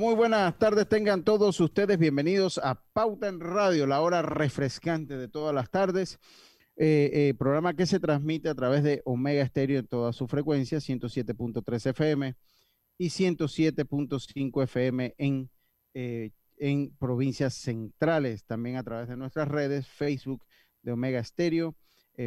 Muy buenas tardes tengan todos ustedes bienvenidos a Pauta en Radio, la hora refrescante de todas las tardes. Eh, eh, programa que se transmite a través de Omega Estéreo en toda su frecuencia, 107.3 FM y 107.5 FM en, eh, en provincias centrales, también a través de nuestras redes, Facebook de Omega Estéreo,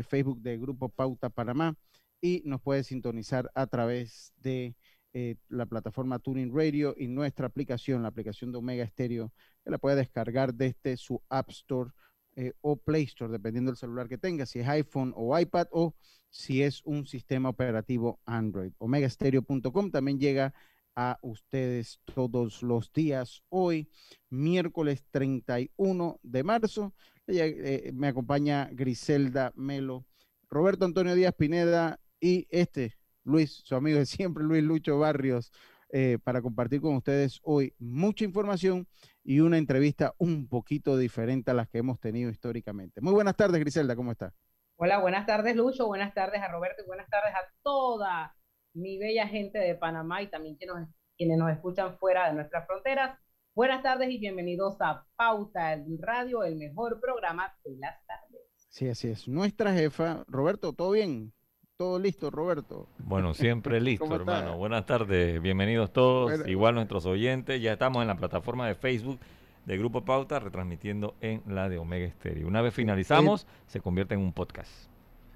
Facebook de Grupo Pauta Panamá y nos puede sintonizar a través de eh, la plataforma Tuning Radio y nuestra aplicación, la aplicación de Omega Stereo, que la puede descargar desde su App Store eh, o Play Store, dependiendo del celular que tenga, si es iPhone o iPad o si es un sistema operativo Android. Omegastereo.com también llega a ustedes todos los días. Hoy, miércoles 31 de marzo, eh, me acompaña Griselda Melo, Roberto Antonio Díaz Pineda y este Luis, su amigo de siempre, Luis Lucho Barrios, eh, para compartir con ustedes hoy mucha información y una entrevista un poquito diferente a las que hemos tenido históricamente. Muy buenas tardes, Griselda, ¿cómo está? Hola, buenas tardes, Lucho, buenas tardes a Roberto y buenas tardes a toda mi bella gente de Panamá y también quienes, quienes nos escuchan fuera de nuestras fronteras. Buenas tardes y bienvenidos a Pauta Radio, el mejor programa de las tardes. Sí, así es. Nuestra jefa, Roberto, ¿todo bien? ¿Todo listo, Roberto? Bueno, siempre listo, hermano. Buenas tardes, bienvenidos todos, igual nuestros oyentes. Ya estamos en la plataforma de Facebook de Grupo Pauta, retransmitiendo en la de Omega Stereo. Una vez finalizamos, se convierte en un podcast.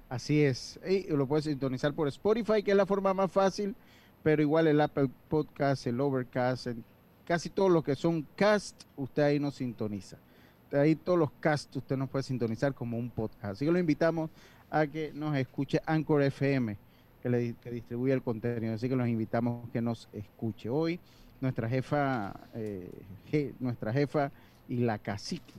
Así es. Y lo puedes sintonizar por Spotify, que es la forma más fácil, pero igual el Apple Podcast, el Overcast, casi todos los que son cast, usted ahí nos sintoniza. Ahí todos los cast usted nos puede sintonizar como un podcast. Así que lo invitamos a que nos escuche Anchor FM, que, le, distribuye el contenido. Así que los invitamos que nos escuche hoy. Nuestra jefa, eh, nuestra jefa y la cacique,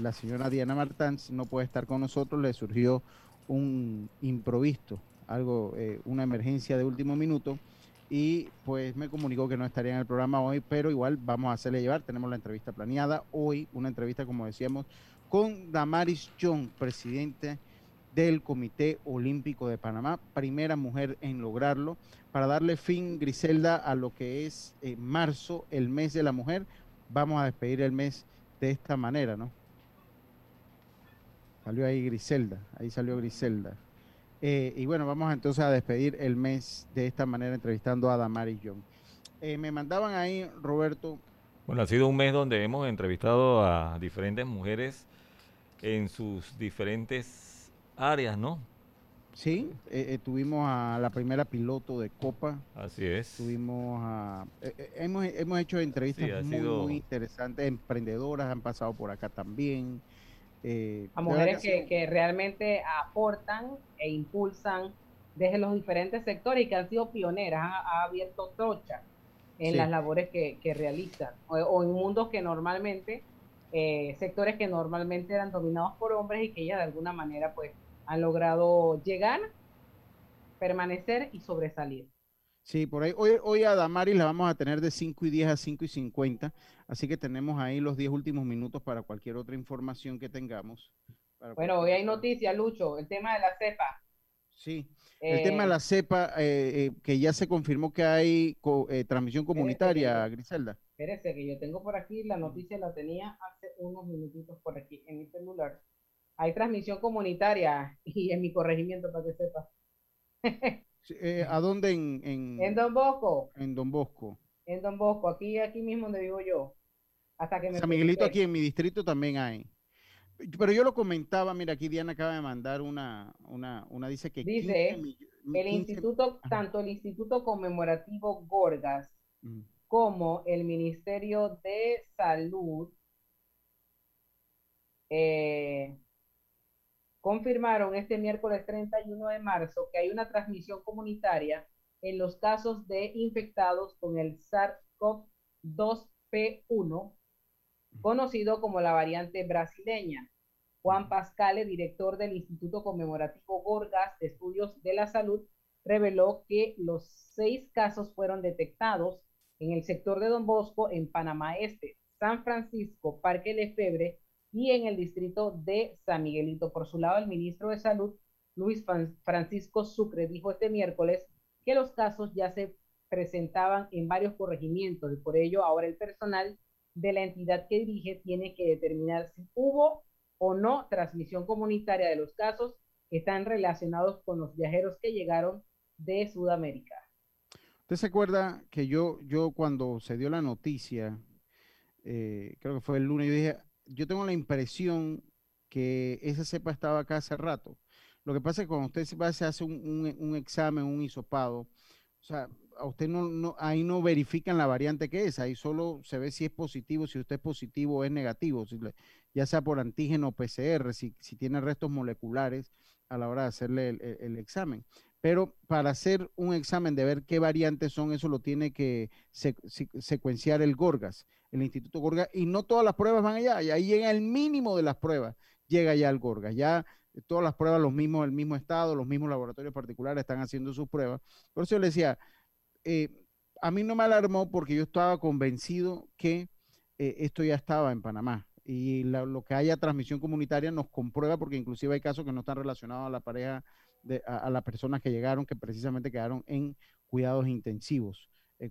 la señora Diana Martans, no puede estar con nosotros. Le surgió un improviso, algo, eh, una emergencia de último minuto y pues me comunicó que no estaría en el programa hoy, pero igual vamos a hacerle llevar, tenemos la entrevista planeada hoy, una entrevista como decíamos con Damaris John, presidente del Comité Olímpico de Panamá, primera mujer en lograrlo, para darle fin, Griselda, a lo que es eh, marzo, el mes de la mujer. Vamos a despedir el mes de esta manera, ¿no? Salió ahí Griselda, ahí salió Griselda. Eh, y bueno, vamos entonces a despedir el mes de esta manera entrevistando a Damaris John. Eh, me mandaban ahí, Roberto. Bueno, ha sido un mes donde hemos entrevistado a diferentes mujeres en sus diferentes áreas, ¿no? Sí, eh, eh, tuvimos a la primera piloto de Copa. Así es. Tuvimos a... Eh, hemos, hemos, hecho entrevistas muy, interesantes, emprendedoras han pasado por acá también. a mujeres que, que, realmente aportan e impulsan desde los diferentes sectores y que han sido pioneras, ha, abierto trocha en las labores que, que realizan o en mundos que normalmente eh, sectores que normalmente eran dominados por hombres y que ellas de alguna manera pues han logrado llegar, permanecer y sobresalir. Sí, por ahí. Hoy, hoy a Damaris la vamos a tener de 5 y 10 a 5 y 50, así que tenemos ahí los 10 últimos minutos para cualquier otra información que tengamos. Bueno, hoy hay noticias, Lucho, el tema de la cepa. Sí. El tema de la cepa, eh, que ya se confirmó que hay transmisión comunitaria, Griselda. Espérese, que yo tengo por aquí, la noticia la tenía hace unos minutitos por aquí en mi celular. Hay transmisión comunitaria y en mi corregimiento, para que sepa. ¿A dónde? En, en, en Don Bosco. En Don Bosco en Don Bosco, aquí, aquí mismo donde vivo yo. Hasta que me San Miguelito aquí en mi distrito también hay. Pero yo lo comentaba, mira, aquí Diana acaba de mandar una, una, una dice que... Dice, el instituto, tanto el Instituto Conmemorativo Gorgas como el Ministerio de Salud eh, confirmaron este miércoles 31 de marzo que hay una transmisión comunitaria en los casos de infectados con el SARS-CoV-2P1, conocido como la variante brasileña. Juan Pascale, director del Instituto Conmemorativo Gorgas de Estudios de la Salud, reveló que los seis casos fueron detectados en el sector de Don Bosco, en Panamá Este, San Francisco, Parque Lefebre y en el distrito de San Miguelito. Por su lado, el ministro de Salud, Luis Francisco Sucre, dijo este miércoles que los casos ya se presentaban en varios corregimientos y por ello ahora el personal de la entidad que dirige tiene que determinar si hubo o no transmisión comunitaria de los casos que están relacionados con los viajeros que llegaron de Sudamérica. ¿Usted se acuerda que yo, yo cuando se dio la noticia, eh, creo que fue el lunes, yo dije, yo tengo la impresión que esa cepa estaba acá hace rato. Lo que pasa es que cuando usted se, va, se hace un, examen, un hisopado, o sea, a usted no, ahí no verifican la variante que es, ahí solo se ve si es positivo, si usted es positivo o es negativo, ya sea por antígeno o PCR, si, tiene restos moleculares a la hora de hacerle el, examen. Pero para hacer un examen de ver qué variantes son, eso lo tiene que secuenciar el Gorgas, el Instituto Gorgas, y no todas las pruebas van allá, y ahí llega el mínimo de las pruebas, llega ya el Gorgas. Ya todas las pruebas, los mismos, el mismo estado, los mismos laboratorios particulares están haciendo sus pruebas. Por eso yo le decía, eh, a mí no me alarmó porque yo estaba convencido que eh, esto ya estaba en Panamá. Y lo que haya transmisión comunitaria nos comprueba, porque inclusive hay casos que no están relacionados a la pareja, de, a, las personas que llegaron, que precisamente quedaron en cuidados intensivos, eh,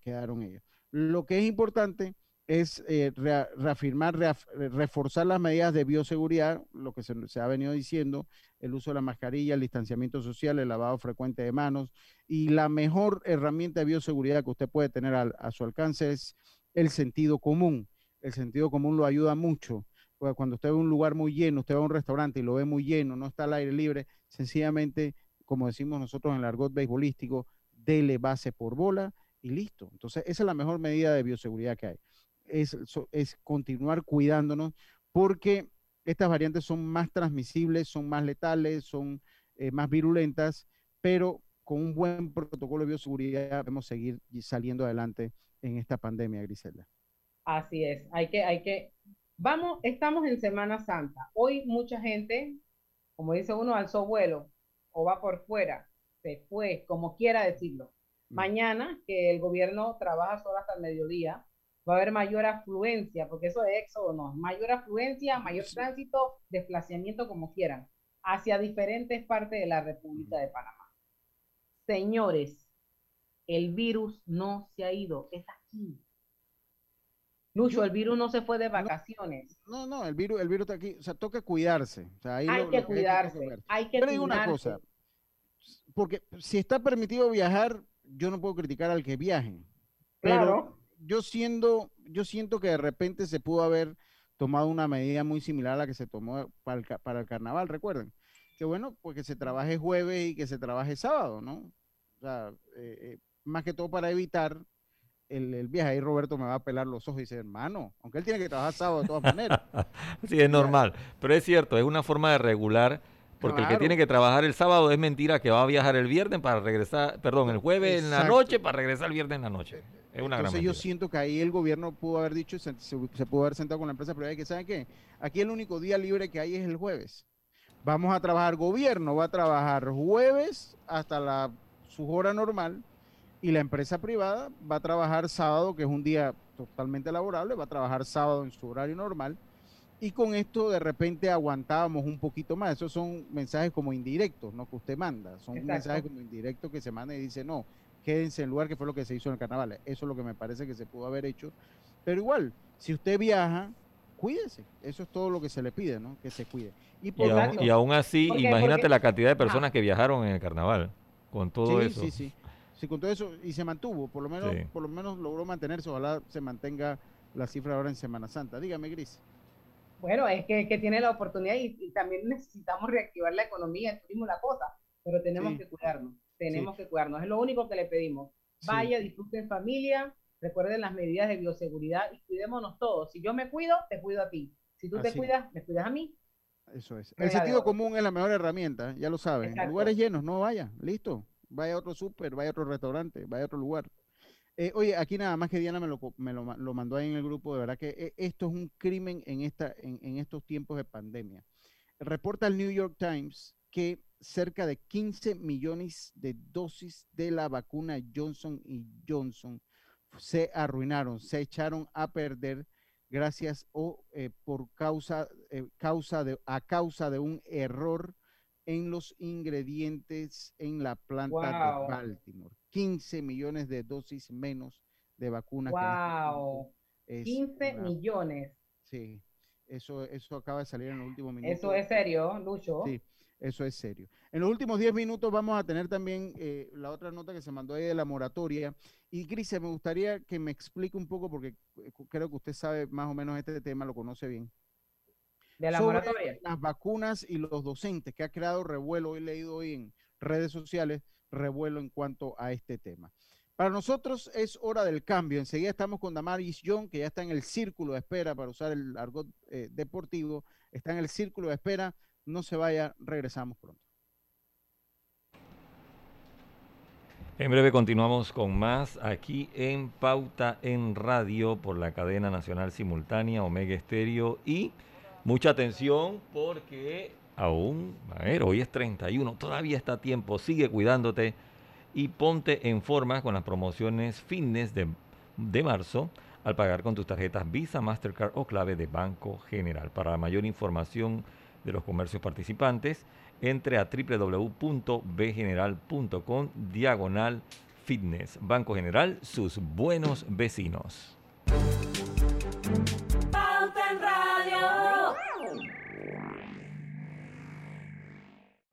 quedaron ellos. Lo que es importante es eh, reafirmar, reforzar las medidas de bioseguridad, lo que se, ha venido diciendo, el uso de la mascarilla, el distanciamiento social, el lavado frecuente de manos y la mejor herramienta de bioseguridad que usted puede tener a, su alcance es el sentido común. El sentido común lo ayuda mucho. Cuando usted ve un lugar muy lleno, usted va a un restaurante y lo ve muy lleno, no está al aire libre, sencillamente, como decimos nosotros en el argot beisbolístico, dele base por bola y listo. Entonces, esa es la mejor medida de bioseguridad que hay es, continuar cuidándonos porque estas variantes son más transmisibles, son más letales, son eh, más virulentas, pero con un buen protocolo de bioseguridad podemos seguir saliendo adelante en esta pandemia, Griselda. Así es, hay que, hay que, vamos, estamos en Semana Santa. Hoy mucha gente, como dice uno, alzó vuelo o va por fuera, se fue, como quiera decirlo. Mm. Mañana, que el gobierno trabaja solo hasta el mediodía, va a haber mayor afluencia, porque eso de éxodo no, mayor afluencia, mayor tránsito, desplazamiento, como quieran, hacia diferentes partes de la República de Panamá. Señores, el virus no se ha ido, es aquí. Lucho, el virus no se fue de vacaciones. No, no, el virus, el virus está aquí. O sea, toca cuidarse. hay, que cuidarse hay, que Pero hay una cosa, porque si está permitido viajar, yo no puedo criticar al que viaje. claro yo siendo, yo siento que de repente se pudo haber tomado una medida muy similar a la que se tomó para el, para el carnaval, recuerden. Que bueno, pues que se trabaje jueves y que se trabaje sábado, ¿no? O sea, eh, eh, más que todo para evitar el, viaje. Ahí Roberto me va a pelar los ojos y dice, hermano, aunque él tiene que trabajar sábado de todas maneras. sí, es normal. Pero es cierto, es una forma de regular porque el que tiene que trabajar el sábado es mentira que va a viajar el viernes para regresar, perdón, el jueves en la noche para regresar el viernes en la noche. Es una Entonces yo siento que ahí el gobierno pudo haber dicho, se, pudo haber sentado con la empresa privada que saben qué, aquí el único día libre que hay es el jueves. Vamos a trabajar, gobierno va a trabajar jueves hasta la su hora normal y la empresa privada va a trabajar sábado, que es un día totalmente laborable, va a trabajar sábado en su horario normal y con esto de repente aguantábamos un poquito más. Esos son mensajes como indirectos, ¿no? Que usted manda. Son mensajes como indirectos que se manda y dice, no, quédense en el lugar que fue lo que se hizo en el carnaval. Eso es lo que me parece que se pudo haber hecho. Pero igual, si usted viaja, cuídese. Eso es todo lo que se le pide, ¿no? Que se cuide. Y, y, aún, así, imagínate la cantidad de personas que viajaron en el carnaval con todo eso. Sí, sí, sí. con todo eso y se mantuvo, por lo menos, por lo menos logró mantenerse. Ojalá se mantenga la cifra ahora en Semana Santa. Dígame, Gris. Bueno, es que, que tiene la oportunidad y, también necesitamos reactivar la economía, el turismo, la cosa, pero tenemos que cuidarnos, tenemos que cuidarnos, es lo único que le pedimos. Vaya, disfruten en familia, recuerden las medidas de bioseguridad y cuidémonos todos. Si yo me cuido, te cuido a ti. Si tú te cuidas, me cuidas a mí. Eso es. El sentido común es la mejor herramienta, ya lo saben. Lugares llenos, no vaya, listo. Vaya a otro súper, vaya a otro restaurante, vaya a otro lugar. Eh, oye, aquí nada más que Diana me lo, me lo, mandó ahí en el grupo, de verdad que eh, esto es un crimen en, esta, en, estos tiempos de pandemia. Reporta el New York Times que cerca de 15 millones de dosis de la vacuna Johnson y Johnson se arruinaron, se echaron a perder gracias o eh, por causa, causa de, a causa de un error en los ingredientes en la planta de Baltimore. 15 millones de dosis menos de vacunas. ¡Wow! 15 millones. Sí, eso, eso acaba de salir en los últimos minutos. Eso es serio, Lucho. Sí, eso es serio. En los últimos 10 minutos vamos a tener también eh, la otra nota que se mandó ahí de la moratoria. Y Cris, me gustaría que me explique un poco, porque eh, creo que usted sabe más o menos este tema, lo conoce bien de la moratoria. Las vacunas y los docentes, que ha creado revuelo, he leído hoy en redes sociales, revuelo en cuanto a este tema. Para nosotros es hora del cambio. Enseguida estamos con Damaris John, que ya está en el círculo de espera, para usar el argot eh, deportivo. Está en el círculo de espera. No se vaya, regresamos pronto. En breve continuamos con más aquí en Pauta en Radio por la cadena nacional simultánea Omega Estéreo y Mucha atención porque aún, a ver, hoy es 31, todavía está a tiempo, sigue cuidándote y ponte en forma con las promociones fitness de, de marzo al pagar con tus tarjetas Visa, Mastercard o clave de Banco General. Para mayor información de los comercios participantes, entre a www.bgeneral.com diagonal fitness. Banco General, sus buenos vecinos.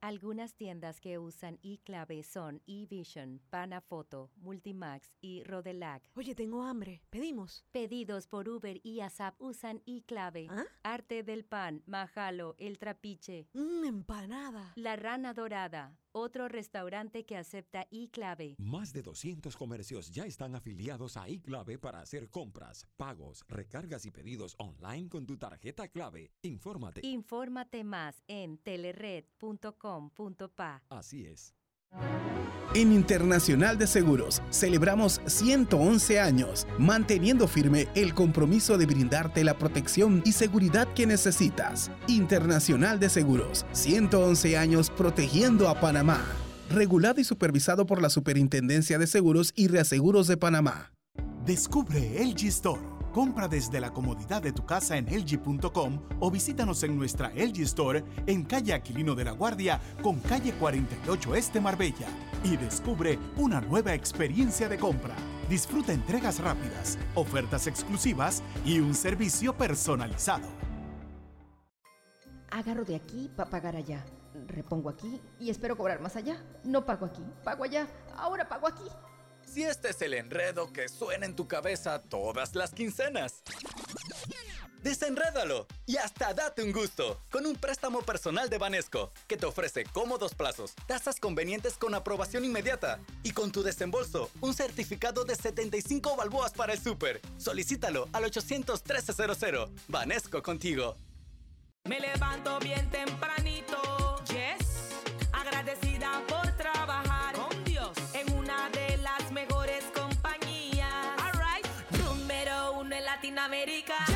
Algunas tiendas que usan iClave son eVision, Panafoto, Multimax y Rodelac. Oye, tengo hambre. ¿Pedimos? Pedidos por Uber y ASAP usan iClave. ¿Ah? Arte del Pan, Majalo, El Trapiche. Mmm, empanada. La Rana Dorada otro restaurante que acepta iClave. Más de 200 comercios ya están afiliados a iClave para hacer compras, pagos, recargas y pedidos online con tu tarjeta clave. Infórmate. Infórmate más en telered.com.pa. Así es. En Internacional de Seguros celebramos 111 años, manteniendo firme el compromiso de brindarte la protección y seguridad que necesitas. Internacional de Seguros, 111 años protegiendo a Panamá. Regulado y supervisado por la Superintendencia de Seguros y Reaseguros de Panamá. Descubre el G-Store Compra desde la comodidad de tu casa en LG.com o visítanos en nuestra LG Store en calle Aquilino de la Guardia con calle 48 Este Marbella y descubre una nueva experiencia de compra. Disfruta entregas rápidas, ofertas exclusivas y un servicio personalizado. Agarro de aquí para pagar allá. Repongo aquí y espero cobrar más allá. No pago aquí, pago allá, ahora pago aquí. Si este es el enredo que suena en tu cabeza todas las quincenas. Desenrédalo y hasta date un gusto con un préstamo personal de Banesco que te ofrece cómodos plazos, tasas convenientes con aprobación inmediata y con tu desembolso un certificado de 75 balboas para el súper. Solicítalo al 800 1300. Banesco contigo. Me levanto bien tempranito de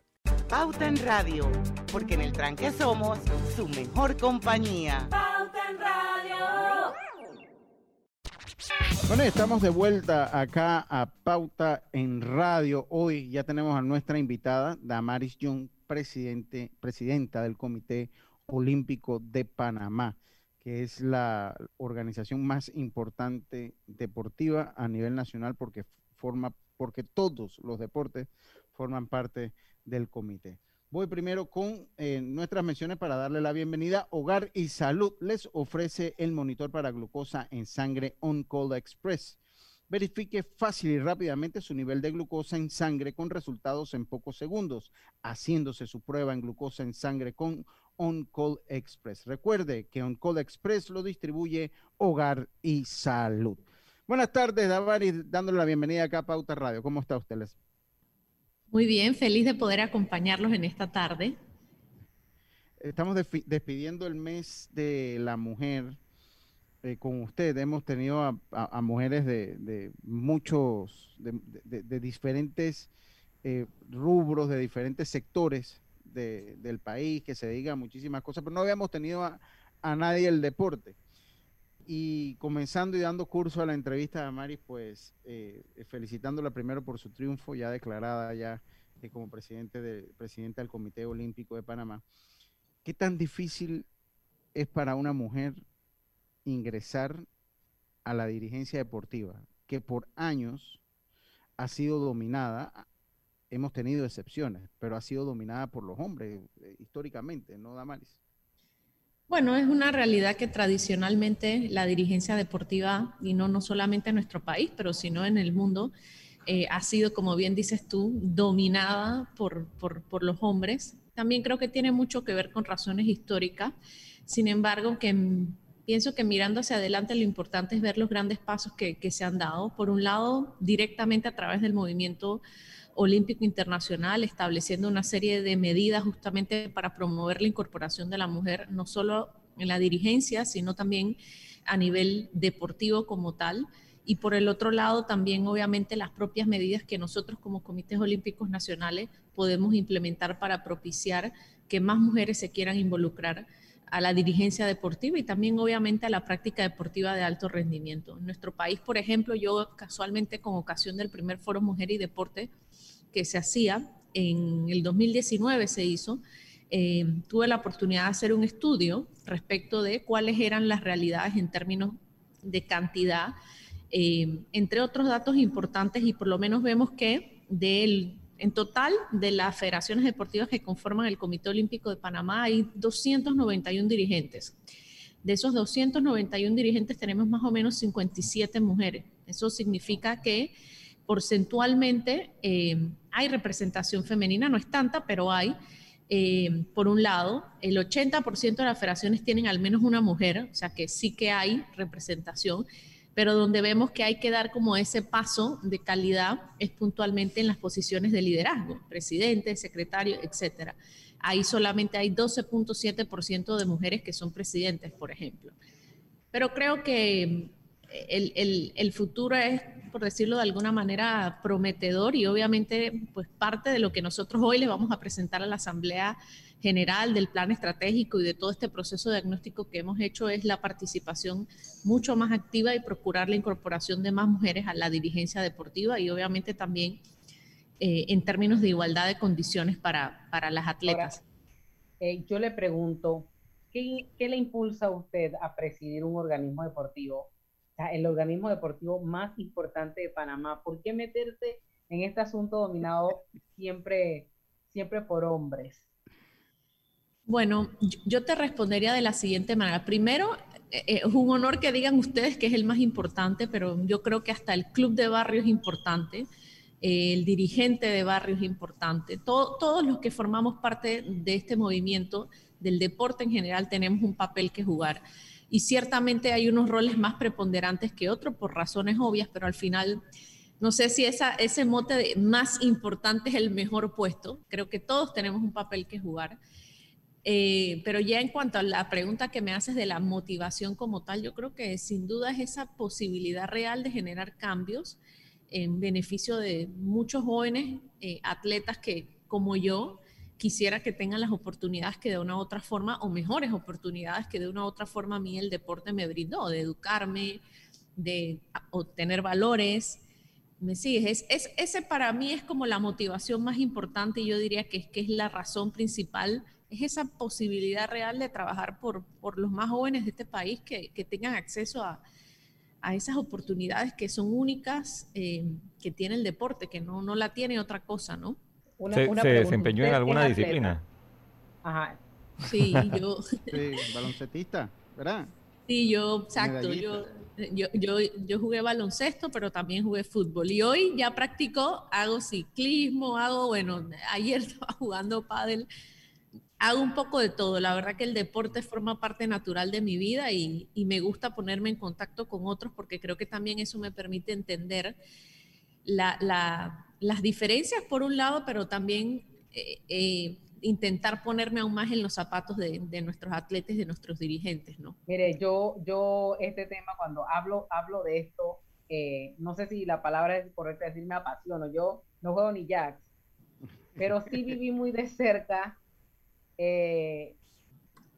Pauta en Radio, porque en el tranque somos su mejor compañía. Pauta en Radio. Bueno, estamos de vuelta acá a Pauta en Radio. Hoy ya tenemos a nuestra invitada, Damaris Young, presidente, presidenta del Comité Olímpico de Panamá, que es la organización más importante deportiva a nivel nacional porque forma, porque todos los deportes forman parte del comité. Voy primero con eh, nuestras menciones para darle la bienvenida. Hogar y Salud les ofrece el monitor para glucosa en sangre On Call Express. Verifique fácil y rápidamente su nivel de glucosa en sangre con resultados en pocos segundos, haciéndose su prueba en glucosa en sangre con On Call Express. Recuerde que On Call Express lo distribuye Hogar y Salud. Buenas tardes, Davari, dándole la bienvenida acá a Pauta Radio. ¿Cómo está usted? Les? Muy bien, feliz de poder acompañarlos en esta tarde. Estamos despidiendo el mes de la mujer eh, con usted. Hemos tenido a, mujeres de, de muchos, de, diferentes eh, rubros, de diferentes sectores del país que se digan muchísimas cosas, pero no habíamos tenido a, a nadie el deporte. Y comenzando y dando curso a la entrevista de Maris, pues eh, felicitándola primero por su triunfo, ya declarada ya eh, como presidente de, presidenta del Comité Olímpico de Panamá. ¿Qué tan difícil es para una mujer ingresar a la dirigencia deportiva, que por años ha sido dominada, hemos tenido excepciones, pero ha sido dominada por los hombres eh, históricamente, ¿no, Damaris? Bueno, es una realidad que tradicionalmente la dirigencia deportiva, y no, no solamente en nuestro país, pero sino en el mundo, eh, ha sido, como bien dices tú, dominada por, por, por, los hombres. También creo que tiene mucho que ver con razones históricas. Sin embargo, que pienso que mirando hacia adelante lo importante es ver los grandes pasos que, que se han dado. Por un lado, directamente a través del movimiento Olímpico Internacional, estableciendo una serie de medidas justamente para promover la incorporación de la mujer, no solo en la dirigencia, sino también a nivel deportivo como tal. Y por el otro lado, también obviamente las propias medidas que nosotros como comités olímpicos nacionales podemos implementar para propiciar que más mujeres se quieran involucrar a la dirigencia deportiva y también obviamente a la práctica deportiva de alto rendimiento. En nuestro país, por ejemplo, yo casualmente con ocasión del primer foro Mujer y Deporte que se hacía en el 2019 se hizo, eh, tuve la oportunidad de hacer un estudio respecto de cuáles eran las realidades en términos de cantidad, eh, entre otros datos importantes y por lo menos vemos que del en total, de las federaciones deportivas que conforman el Comité Olímpico de Panamá, hay 291 dirigentes. De esos 291 dirigentes tenemos más o menos 57 mujeres. Eso significa que porcentualmente eh, hay representación femenina, no es tanta, pero hay. Eh, por un lado, el 80% de las federaciones tienen al menos una mujer, o sea que sí que hay representación pero donde vemos que hay que dar como ese paso de calidad es puntualmente en las posiciones de liderazgo, presidente, secretario, etcétera. Ahí solamente hay 12.7% de mujeres que son presidentes, por ejemplo. Pero creo que el, futuro es por decirlo de alguna manera, prometedor y obviamente pues parte de lo que nosotros hoy le vamos a presentar a la Asamblea General del Plan Estratégico y de todo este proceso diagnóstico que hemos hecho es la participación mucho más activa y procurar la incorporación de más mujeres a la dirigencia deportiva y obviamente también eh, en términos de igualdad de condiciones para, para las atletas. eh, yo le pregunto, ¿qué, ¿qué le impulsa a usted a presidir un organismo deportivo el organismo deportivo más importante de Panamá. ¿Por qué meterse en este asunto dominado siempre, siempre por hombres? Bueno, yo te respondería de la siguiente manera. Primero, eh, es un honor que digan ustedes que es el más importante, pero yo creo que hasta el club de barrio es importante, el dirigente de barrio es importante. todos los que formamos parte de este movimiento, del deporte en general, tenemos un papel que jugar y ciertamente hay unos roles más preponderantes que otros por razones obvias, pero al final no sé si esa, ese mote de más importante es el mejor puesto. Creo que todos tenemos un papel que jugar. Eh, pero ya en cuanto a la pregunta que me haces de la motivación como tal, yo creo que sin duda es esa posibilidad real de generar cambios en beneficio de muchos jóvenes eh, atletas que, como yo, quisiera que tengan las oportunidades que de una u otra forma, o mejores oportunidades que de una u otra forma a mí el deporte me brindó, de educarme, de obtener valores. ¿Me sigues? Es, ese para mí es como la motivación más importante y yo diría que es, que es la razón principal, es esa posibilidad real de trabajar por, por los más jóvenes de este país que, que tengan acceso a, a, esas oportunidades que son únicas eh, que tiene el deporte, que no, no la tiene otra cosa, ¿no? ¿Se, desempeñó en alguna disciplina? Ajá. Sí, yo. Sí, baloncetista, ¿verdad? Sí, yo, exacto. Yo, yo, yo, yo, jugué baloncesto, pero también jugué fútbol. Y hoy ya practico, hago ciclismo, hago, bueno, ayer estaba jugando pádel. Hago un poco de todo. La verdad que el deporte forma parte natural de mi vida y, y me gusta ponerme en contacto con otros porque creo que también eso me permite entender la, la las diferencias por un lado, pero también eh, eh, intentar ponerme aún más en los zapatos de, nuestros atletas, de nuestros dirigentes, ¿no? Mire, yo, yo este tema cuando hablo, hablo de esto, eh, no sé si la palabra es correcta decir me apasiono, yo no juego ni jacks, pero sí viví muy de cerca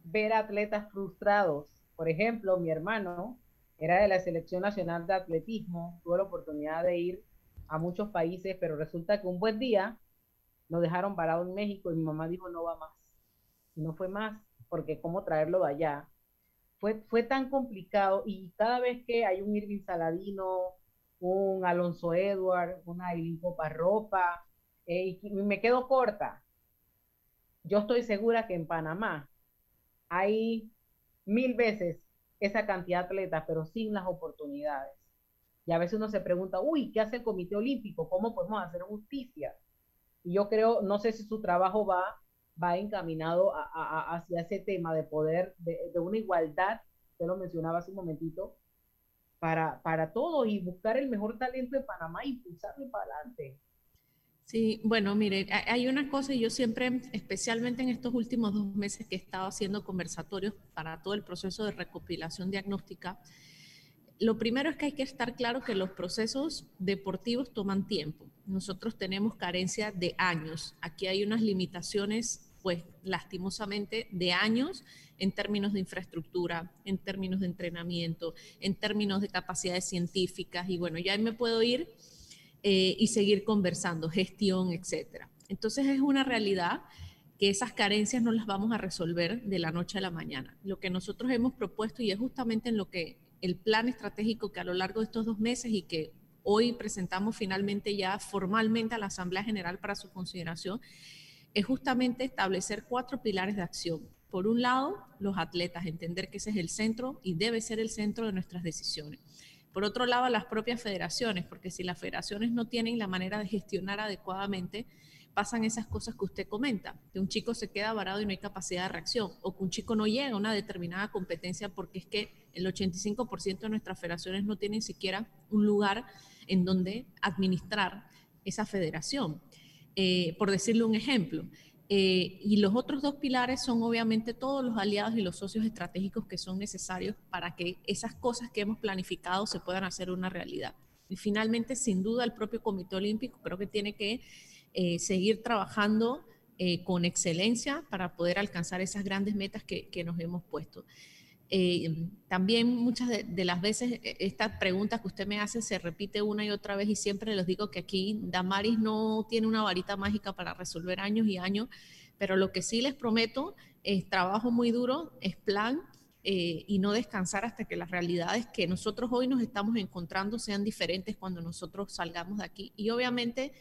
ver atletas frustrados. Por ejemplo, mi hermano era de la Selección Nacional de Atletismo, tuve la oportunidad de ir a muchos países, pero resulta que un buen día nos dejaron parado en México y mi mamá dijo no va más. Y no fue más, porque cómo traerlo de allá. Fue, fue tan complicado y cada vez que hay un Irving Saladino, un Alonso Edward, una Aileen Coparropa, eh, y me quedo corta. Yo estoy segura que en Panamá hay mil veces esa cantidad de atletas, pero sin las oportunidades. Y a veces uno se pregunta, uy, ¿qué hace el Comité Olímpico? ¿Cómo podemos hacer justicia? Y yo creo, no sé si su trabajo va, va encaminado hacia ese tema de poder, de, una igualdad, usted lo mencionaba hace un momentito, para, para todo y buscar el mejor talento de Panamá y impulsarlo para adelante. Sí, bueno, mire, hay una cosa y yo siempre, especialmente en estos últimos dos meses que he estado haciendo conversatorios para todo el proceso de recopilación diagnóstica, lo primero es que hay que estar claro que los procesos deportivos toman tiempo. Nosotros tenemos carencia de años. Aquí hay unas limitaciones, pues lastimosamente, de años en términos de infraestructura, en términos de entrenamiento, en términos de capacidades científicas. Y bueno, ya me puedo ir eh, y seguir conversando, gestión, etcétera. Entonces es una realidad que esas carencias no las vamos a resolver de la noche a la mañana. Lo que nosotros hemos propuesto, y es justamente en lo que el plan estratégico que a lo largo de estos dos meses y que hoy presentamos finalmente ya formalmente a la Asamblea General para su consideración, es justamente establecer cuatro pilares de acción. Por un lado, los atletas, entender que ese es el centro y debe ser el centro de nuestras decisiones. Por otro lado, las propias federaciones, porque si las federaciones no tienen la manera de gestionar adecuadamente, pasan esas cosas que usted comenta, que un chico se queda varado y no hay capacidad de reacción, o que un chico no llega a una determinada competencia porque es que el 85% de nuestras federaciones no tienen siquiera un lugar en donde administrar esa federación. Eh, por decirle un ejemplo, Eh, y los otros dos pilares son obviamente todos los aliados y los socios estratégicos que son necesarios para que esas cosas que hemos planificado se puedan hacer una realidad. Y finalmente, sin duda, el propio Comité Olímpico creo que tiene que eh, seguir trabajando eh, con excelencia para poder alcanzar esas grandes metas que, nos hemos puesto. Eh, también muchas de, las veces e, esta pregunta que usted me hace se repite una y otra vez y siempre les digo que aquí Damaris no tiene una varita mágica para resolver años y años, pero lo que sí les prometo es trabajo muy duro, es plan eh, y no descansar hasta que las realidades que nosotros hoy nos estamos encontrando sean diferentes cuando nosotros salgamos de aquí. Y obviamente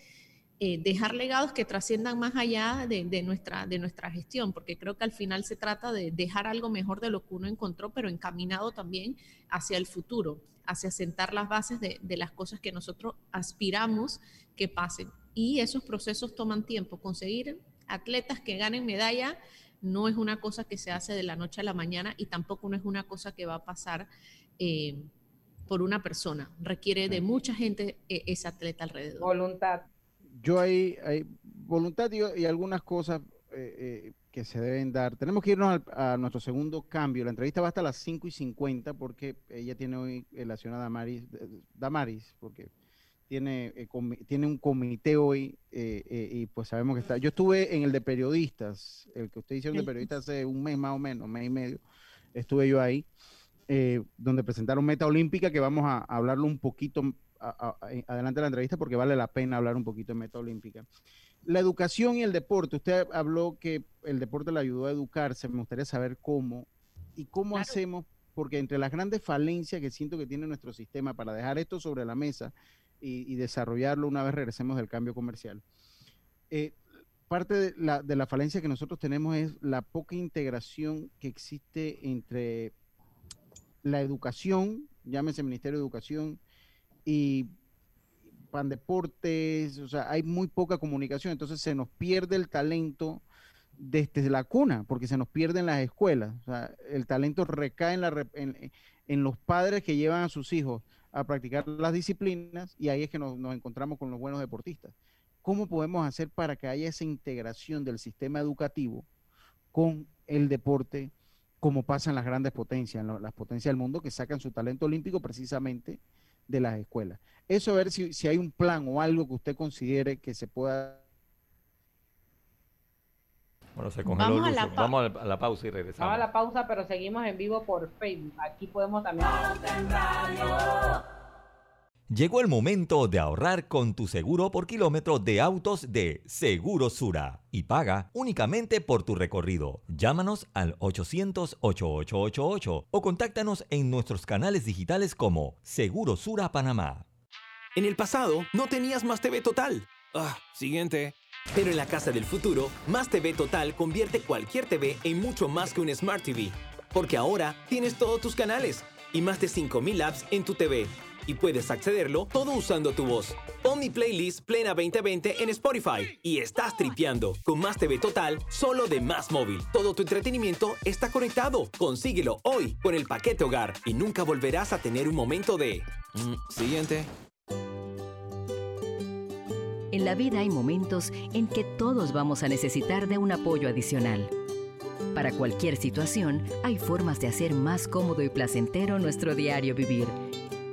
eh, dejar legados que trasciendan más allá de, nuestra, de nuestra gestión, porque creo que al final se trata de dejar algo mejor de lo que uno encontró, pero encaminado también hacia el futuro, hacia sentar las bases de, las cosas que nosotros aspiramos que pasen. Y esos procesos toman tiempo. Conseguir atletas que ganen medalla no es una cosa que se hace de la noche a la mañana y tampoco no es una cosa que va a pasar eh, por una persona. Requiere de mucha gente eh, ese atleta alrededor. Voluntad yo hay, hay voluntad y, algunas cosas eh, eh, que se deben dar. Tenemos que irnos a nuestro segundo cambio. La entrevista va hasta las 5 y 50 porque ella tiene hoy eh, la señora Damaris, Damaris porque tiene, tiene un comité hoy y pues sabemos que está. Yo estuve en el de periodistas, el que usted hicieron de periodistas hace un mes más o menos, mes y medio, estuve yo ahí. donde presentaron Meta Olímpica, que vamos a hablarlo un poquito adelante la entrevista porque vale la pena hablar un poquito de meta olímpica. La educación y el deporte, usted habló que el deporte le ayudó a educarse, me gustaría saber cómo y cómo hacemos, porque entre las grandes falencias que siento que tiene nuestro sistema para dejar esto sobre la mesa y, desarrollarlo una vez regresemos del cambio comercial. Eh, parte de la, de la falencia que nosotros tenemos es la poca integración que existe entre la educación, llámese Ministerio de Educación, y pan deportes, o sea, hay muy poca comunicación, entonces se nos pierde el talento desde la cuna, porque se nos pierde en las escuelas, o sea, el talento recae en, la, en, los padres que llevan a sus hijos a practicar las disciplinas y ahí es que nos, nos encontramos con los buenos deportistas. ¿Cómo podemos hacer para que haya esa integración del sistema educativo con el deporte, como pasa en las grandes potencias, en las potencias del mundo que sacan su talento olímpico precisamente de las escuelas. Eso a ver si, si hay un plan o algo que usted considere que se pueda bueno, se congeló Vamos, a la, Vamos a la pausa y regresamos. Vamos a la pausa, pero seguimos en vivo por Facebook. Aquí podemos también. Llegó el momento de ahorrar con tu seguro por kilómetro de autos de Seguro Sura y paga únicamente por tu recorrido. Llámanos al 800-8888 o contáctanos en nuestros canales digitales como Seguro Sura Panamá. En el pasado no tenías más TV Total. Ah, siguiente. Pero en la casa del futuro, Más TV Total convierte cualquier TV en mucho más que un Smart TV. Porque ahora tienes todos tus canales y más de 5.000 apps en tu TV y puedes accederlo todo usando tu voz. Pon playlist Plena 2020 en Spotify y estás tripeando con Más TV Total solo de Más Móvil. Todo tu entretenimiento está conectado. Consíguelo hoy con el paquete hogar y nunca volverás a tener un momento de... Mm, siguiente. En la vida hay momentos en que todos vamos a necesitar de un apoyo adicional. Para cualquier situación, hay formas de hacer más cómodo y placentero nuestro diario vivir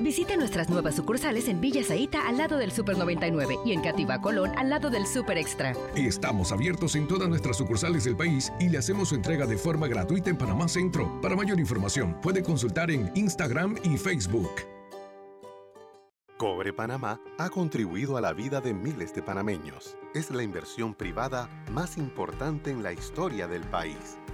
Visite nuestras nuevas sucursales en Villa Zaita al lado del Super 99 y en Cativa Colón al lado del Super Extra. Estamos abiertos en todas nuestras sucursales del país y le hacemos su entrega de forma gratuita en Panamá Centro. Para mayor información, puede consultar en Instagram y Facebook. Cobre Panamá ha contribuido a la vida de miles de panameños. Es la inversión privada más importante en la historia del país.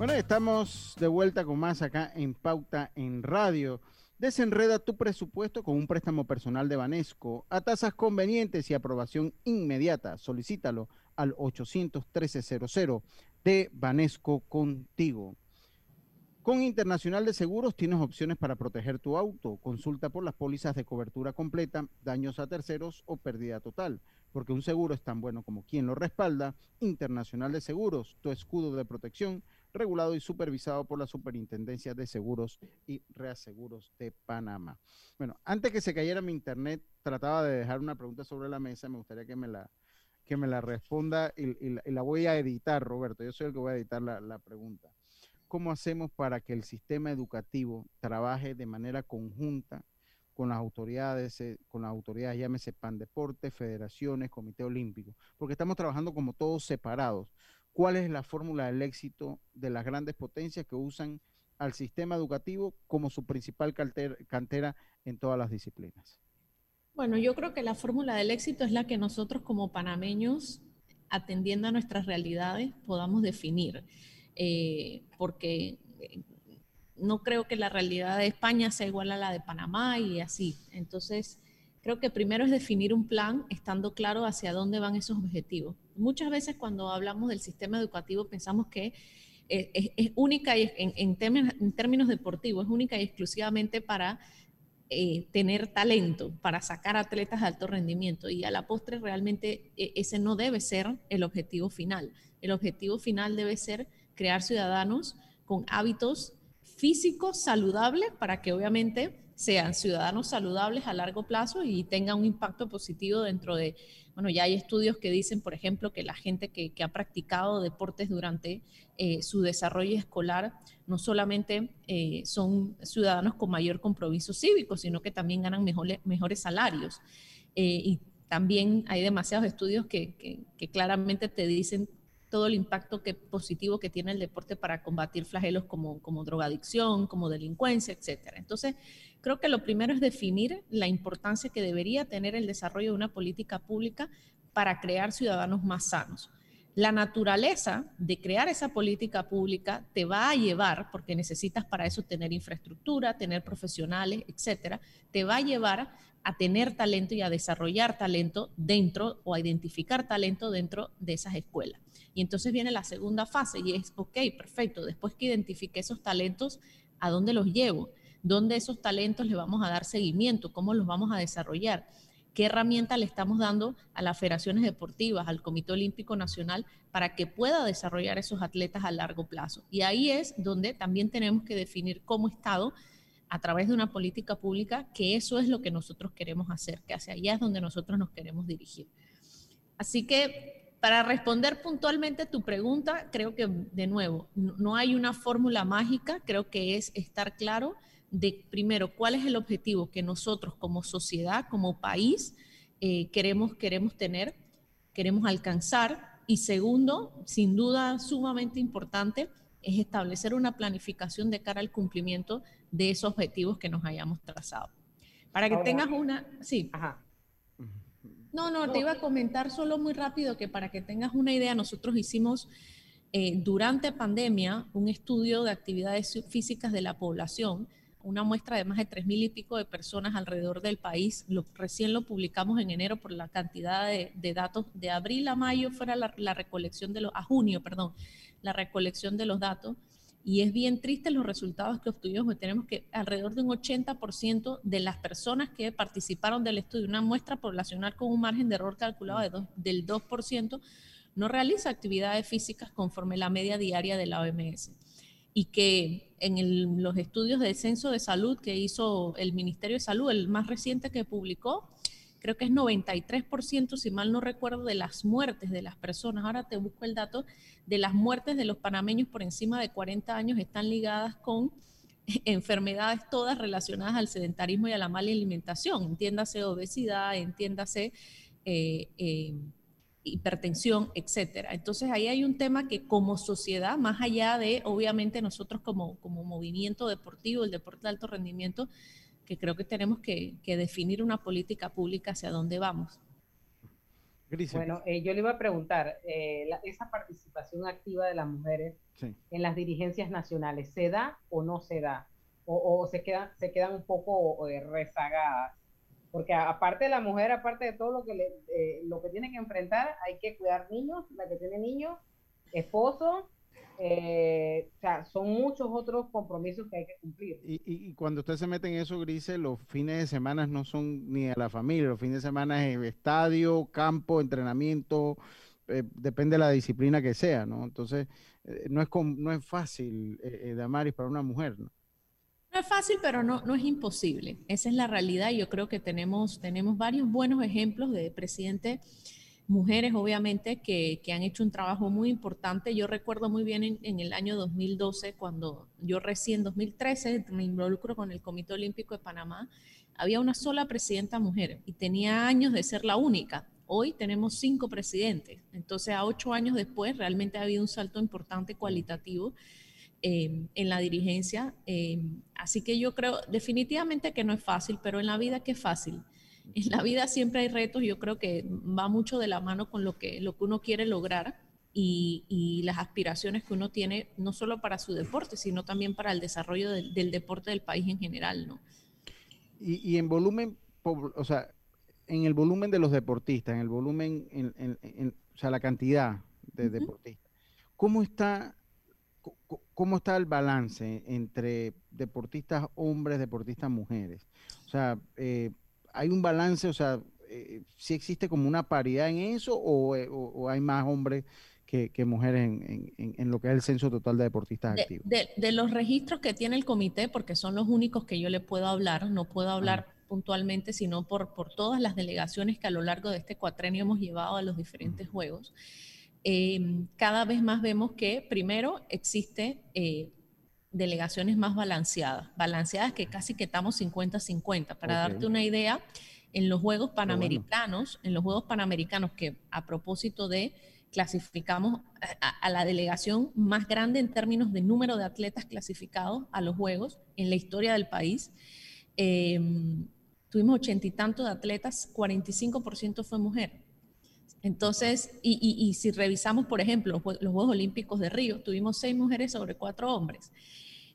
Bueno, estamos de vuelta con más acá en Pauta en Radio. Desenreda tu presupuesto con un préstamo personal de Banesco a tasas convenientes y aprobación inmediata. Solicítalo al 813-00 de Banesco contigo. Con Internacional de Seguros tienes opciones para proteger tu auto. Consulta por las pólizas de cobertura completa, daños a terceros o pérdida total. Porque un seguro es tan bueno como quien lo respalda. Internacional de Seguros, tu escudo de protección, regulado y supervisado por la Superintendencia de Seguros y Reaseguros de Panamá. Bueno, antes que se cayera mi internet, trataba de dejar una pregunta sobre la mesa. Me gustaría que me la, que me la responda y, la voy a editar, Roberto. Yo soy el que voy a editar la, la pregunta. ¿Cómo hacemos para que el sistema educativo trabaje de manera conjunta con las autoridades, eh, con las autoridades, llámese PAN Deporte, federaciones, Comité Olímpico? Porque estamos trabajando como todos separados. ¿Cuál es la fórmula del éxito de las grandes potencias que usan al sistema educativo como su principal cantera, en todas las disciplinas? Bueno, yo creo que la fórmula del éxito es la que nosotros como panameños, atendiendo a nuestras realidades, podamos definir. Eh, porque eh, no creo que la realidad de España sea igual a la de Panamá y así. Entonces, creo que primero es definir un plan estando claro hacia dónde van esos objetivos. Muchas veces cuando hablamos del sistema educativo pensamos que es, es, única y en, términos, deportivos, es única y exclusivamente para eh, tener talento, para sacar atletas de alto rendimiento. Y a la postre realmente eh, ese no debe ser el objetivo final. El objetivo final debe ser crear ciudadanos con hábitos físicos saludables para que obviamente sean ciudadanos saludables a largo plazo y tengan un impacto positivo dentro de, bueno, ya hay estudios que dicen, por ejemplo, que la gente que, ha practicado deportes durante eh, su desarrollo escolar no solamente eh, son ciudadanos con mayor compromiso cívico, sino que también ganan mejores, mejores salarios. Eh, y también hay demasiados estudios que, que claramente te dicen todo el impacto positivo que tiene el deporte para combatir flagelos como, como drogadicción, como delincuencia, etc. Entonces, creo que lo primero es definir la importancia que debería tener el desarrollo de una política pública para crear ciudadanos más sanos. La naturaleza de crear esa política pública te va a llevar, porque necesitas para eso tener infraestructura, tener profesionales, etcétera, te va a llevar a tener talento y a desarrollar talento dentro o a identificar talento dentro de esas escuelas. Y entonces viene la segunda fase y es, ok, perfecto, después que identifique esos talentos, ¿a dónde los llevo? ¿Dónde esos talentos le vamos a dar seguimiento? ¿Cómo los vamos a desarrollar? ¿Qué herramienta le estamos dando a las federaciones deportivas, al Comité Olímpico Nacional, para que pueda desarrollar esos atletas a largo plazo? Y ahí es donde también tenemos que definir como Estado a través de una política pública que eso es lo que nosotros queremos hacer, que hacia allá es donde nosotros nos queremos dirigir. Así que para responder puntualmente tu pregunta, creo que de nuevo, no hay una fórmula mágica, creo que es estar claro de primero cuál es el objetivo que nosotros como sociedad, como país, eh, queremos, queremos tener, queremos alcanzar. Y segundo, sin duda sumamente importante, es establecer una planificación de cara al cumplimiento de esos objetivos que nos hayamos trazado. Para que tengas una... Sí. No, no, te iba a comentar solo muy rápido que para que tengas una idea, nosotros hicimos eh, durante pandemia un estudio de actividades físicas de la población, una muestra de más de tres mil y pico de personas alrededor del país. Lo, recién lo publicamos en enero por la cantidad de, datos. De abril a mayo fuera la, la recolección de los, a junio, perdón, la recolección de los datos. Y es bien triste los resultados que obtuvimos, porque tenemos que alrededor de un 80% de las personas que participaron del estudio, una muestra poblacional con un margen de error calculado de del 2%, no realiza actividades físicas conforme la media diaria de la OMS. Y que en los estudios de censo de salud que hizo el Ministerio de Salud, el más reciente que publicó, creo que es 93%, si mal no recuerdo, de las muertes de las personas, ahora te busco el dato, de las muertes de los panameños por encima de 40 años están ligadas con enfermedades todas relacionadas al sedentarismo y a la mala alimentación, entiéndase obesidad, entiéndase eh, eh, hipertensión, etcétera. Entonces ahí hay un tema que como sociedad, más allá de obviamente nosotros como, como movimiento deportivo, el deporte de alto rendimiento, que creo que tenemos que, definir una política pública hacia dónde vamos. Bueno, eh, yo le iba a preguntar, eh, esa participación activa de las mujeres en las dirigencias nacionales, ¿se da o no se da? ¿O, se, quedan, se quedan un poco eh, rezagadas? Porque aparte de la mujer, aparte de todo lo que, le, lo que tiene que enfrentar, hay que cuidar niños, la que tiene niños, esposo, eh, o sea, son muchos otros compromisos que hay que cumplir. Y, cuando usted se mete en eso, Grise, los fines de semana no son ni a la familia, los fines de semana es estadio, campo, entrenamiento, eh, depende de la disciplina que sea, ¿no? Entonces, eh, no, es no es fácil, eh, Damaris, para una mujer, ¿no? No es fácil, pero no, no es imposible. Esa es la realidad. Yo creo que tenemos, tenemos varios buenos ejemplos de presidente mujeres, obviamente, que, han hecho un trabajo muy importante. Yo recuerdo muy bien en, el año 2012, cuando yo recién, 2013, me involucro con el Comité Olímpico de Panamá, había una sola presidenta mujer y tenía años de ser la única. Hoy tenemos cinco presidentes. Entonces, a ocho años después, realmente ha habido un salto importante cualitativo. Eh, en la dirigencia. Eh, así que yo creo definitivamente que no es fácil, pero en la vida que es fácil en la vida siempre hay retos, yo creo que va mucho de la mano con lo que, lo que uno quiere lograr y, las aspiraciones que uno tiene, no solo para su deporte, sino también para el desarrollo del, deporte del país en general, ¿no? Y, en volumen, o sea, en el volumen de los deportistas, en el volumen, en, o sea, la cantidad de deportistas, ¿cómo está, cómo está el balance entre deportistas hombres, deportistas mujeres? O sea, eh, hay un balance, o sea, eh, si existe como una paridad en eso o, eh, hay más hombres que, mujeres en, lo que es el censo total de deportistas activos? De, los registros que tiene el comité, porque son los únicos que yo le puedo hablar, no puedo hablar puntualmente, sino por, por todas las delegaciones que a lo largo de este cuatrenio hemos llevado a los diferentes juegos. Em, cada vez más vemos que primero existe eh, delegaciones más balanceadas, balanceadas que casi que estamos 50-50. Para darte una idea, en los Juegos Panamericanos, en los Juegos Panamericanos que a propósito de clasificamos a, la delegación más grande en términos de número de atletas clasificados a los Juegos en la historia del país. Em, tuvimos ochenta y tantos de atletas, 45% fue mujer. Entonces, y, si revisamos, por ejemplo, los, Juegos Olímpicos de Río, tuvimos seis mujeres sobre cuatro hombres.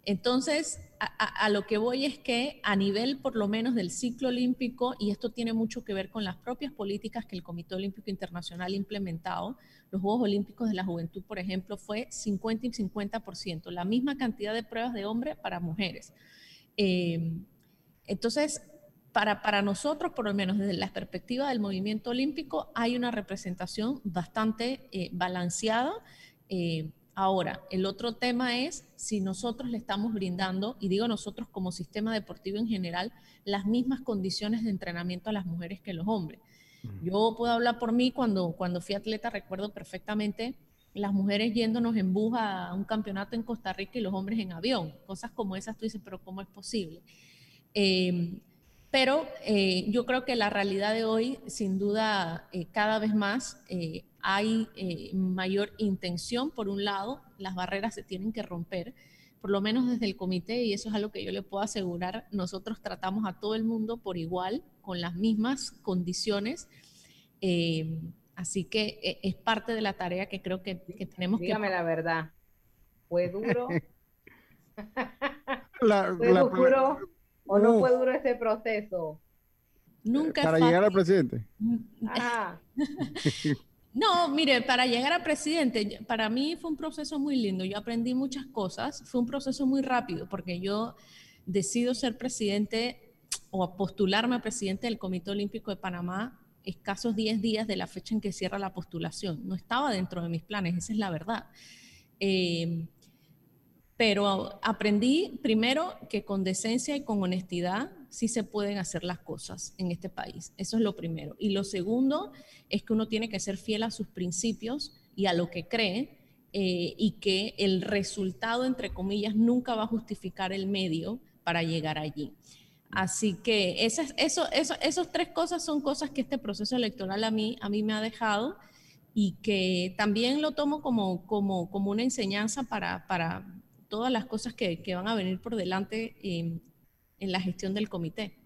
Entonces, a, lo que voy es que a nivel por lo menos del ciclo olímpico, y esto tiene mucho que ver con las propias políticas que el Comité Olímpico Internacional ha implementado, los Juegos Olímpicos de la Juventud, por ejemplo, fue 50 y 50%, la misma cantidad de pruebas de hombres para mujeres. Eh, entonces, para, nosotros, por lo menos desde la perspectiva del movimiento olímpico, hay una representación bastante eh, balanceada. Eh, ahora, el otro tema es si nosotros le estamos brindando, y digo nosotros como sistema deportivo en general, las mismas condiciones de entrenamiento a las mujeres que los hombres. Yo puedo hablar por mí cuando, cuando fui atleta, recuerdo perfectamente las mujeres yéndonos en bus a un campeonato en Costa Rica y los hombres en avión. Cosas como esas tú dices, pero ¿cómo es posible? Eh, pero eh, yo creo que la realidad de hoy, sin duda, eh, cada vez más eh, hay mayor intención, por un lado, las barreras se tienen que romper, por lo menos desde el comité, y eso es algo que yo le puedo asegurar, nosotros tratamos a todo el mundo por igual, con las mismas condiciones. así que es parte de la tarea que creo que, tenemos que... Dígame la verdad, ¿fue duro? la, ¿Fue duro? ¿O no fue duro ese proceso? Nunca Para llegar al presidente. No, mire, para llegar a presidente, para mí fue un proceso muy lindo. Yo aprendí muchas cosas. Fue un proceso muy rápido porque yo decido ser presidente o postularme a presidente del Comité Olímpico de Panamá escasos 10 días de la fecha en que cierra la postulación. No estaba dentro de mis planes, esa es la verdad. Eh, pero aprendí primero que con decencia y con honestidad sí se pueden hacer las cosas en este país. Eso es lo primero. Y lo segundo es que uno tiene que ser fiel a sus principios y a lo que cree eh, y que el resultado, entre comillas, nunca va a justificar el medio para llegar allí. Así que esas, eso, eso, tres cosas son cosas que este proceso electoral a mí, a mí me ha dejado y que también lo tomo como, como, como una enseñanza para, para, todas las cosas que, que van a venir por delante en, en, la gestión del comité.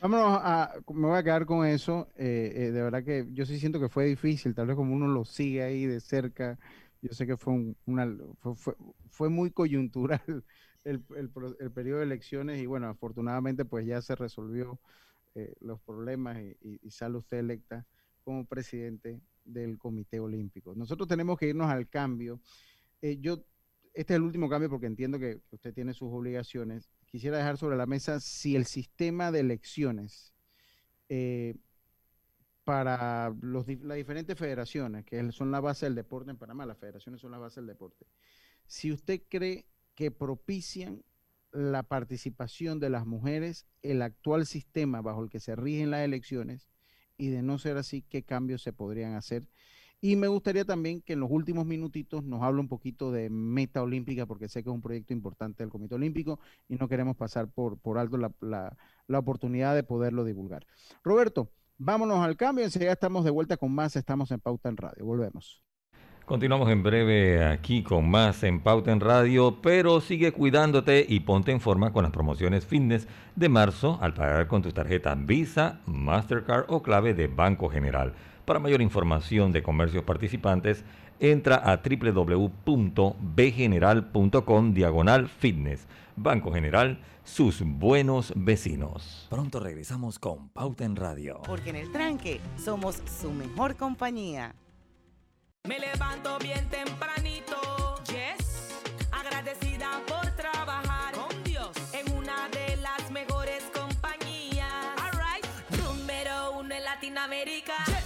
Vámonos a, me voy a quedar con eso. Eh, eh, de verdad que yo sí siento que fue difícil, tal vez como uno lo sigue ahí de cerca. Yo sé que fue, un, una, fue, fue, muy coyuntural el, el, el, periodo de elecciones y bueno, afortunadamente pues ya se resolvió eh, los problemas y, y, sale usted electa como presidente del Comité Olímpico. Nosotros tenemos que irnos al cambio. yo este es el último cambio porque entiendo que usted tiene sus obligaciones. Quisiera dejar sobre la mesa si el sistema de elecciones eh, para las diferentes federaciones, que son la base del deporte en Panamá, las federaciones son la base del deporte, si usted cree que propician la participación de las mujeres, el actual sistema bajo el que se rigen las elecciones, y de no ser así, qué cambios se podrían hacer y me gustaría también que en los últimos minutitos nos hable un poquito de meta olímpica, porque sé que es un proyecto importante del Comité Olímpico y no queremos pasar por, por alto la, la, oportunidad de poderlo divulgar. Roberto, vámonos al cambio, enseguida estamos de vuelta con más, estamos en Pauta en Radio, volvemos. Continuamos en breve aquí con más en Pauta en Radio, pero sigue cuidándote y ponte en forma con las promociones fitness de marzo al pagar con tus tarjetas Visa, Mastercard o clave de Banco General. Para mayor información de comercios participantes, entra a www.bgeneral.com diagonal fitness. Banco General, sus buenos vecinos. Pronto regresamos con Pauta en Radio. Porque en el tranque somos su mejor compañía. Me levanto bien tempranito. Yes. Agradecida por trabajar con Dios en una de las mejores compañías. Alright. Número uno en Latinoamérica. Panama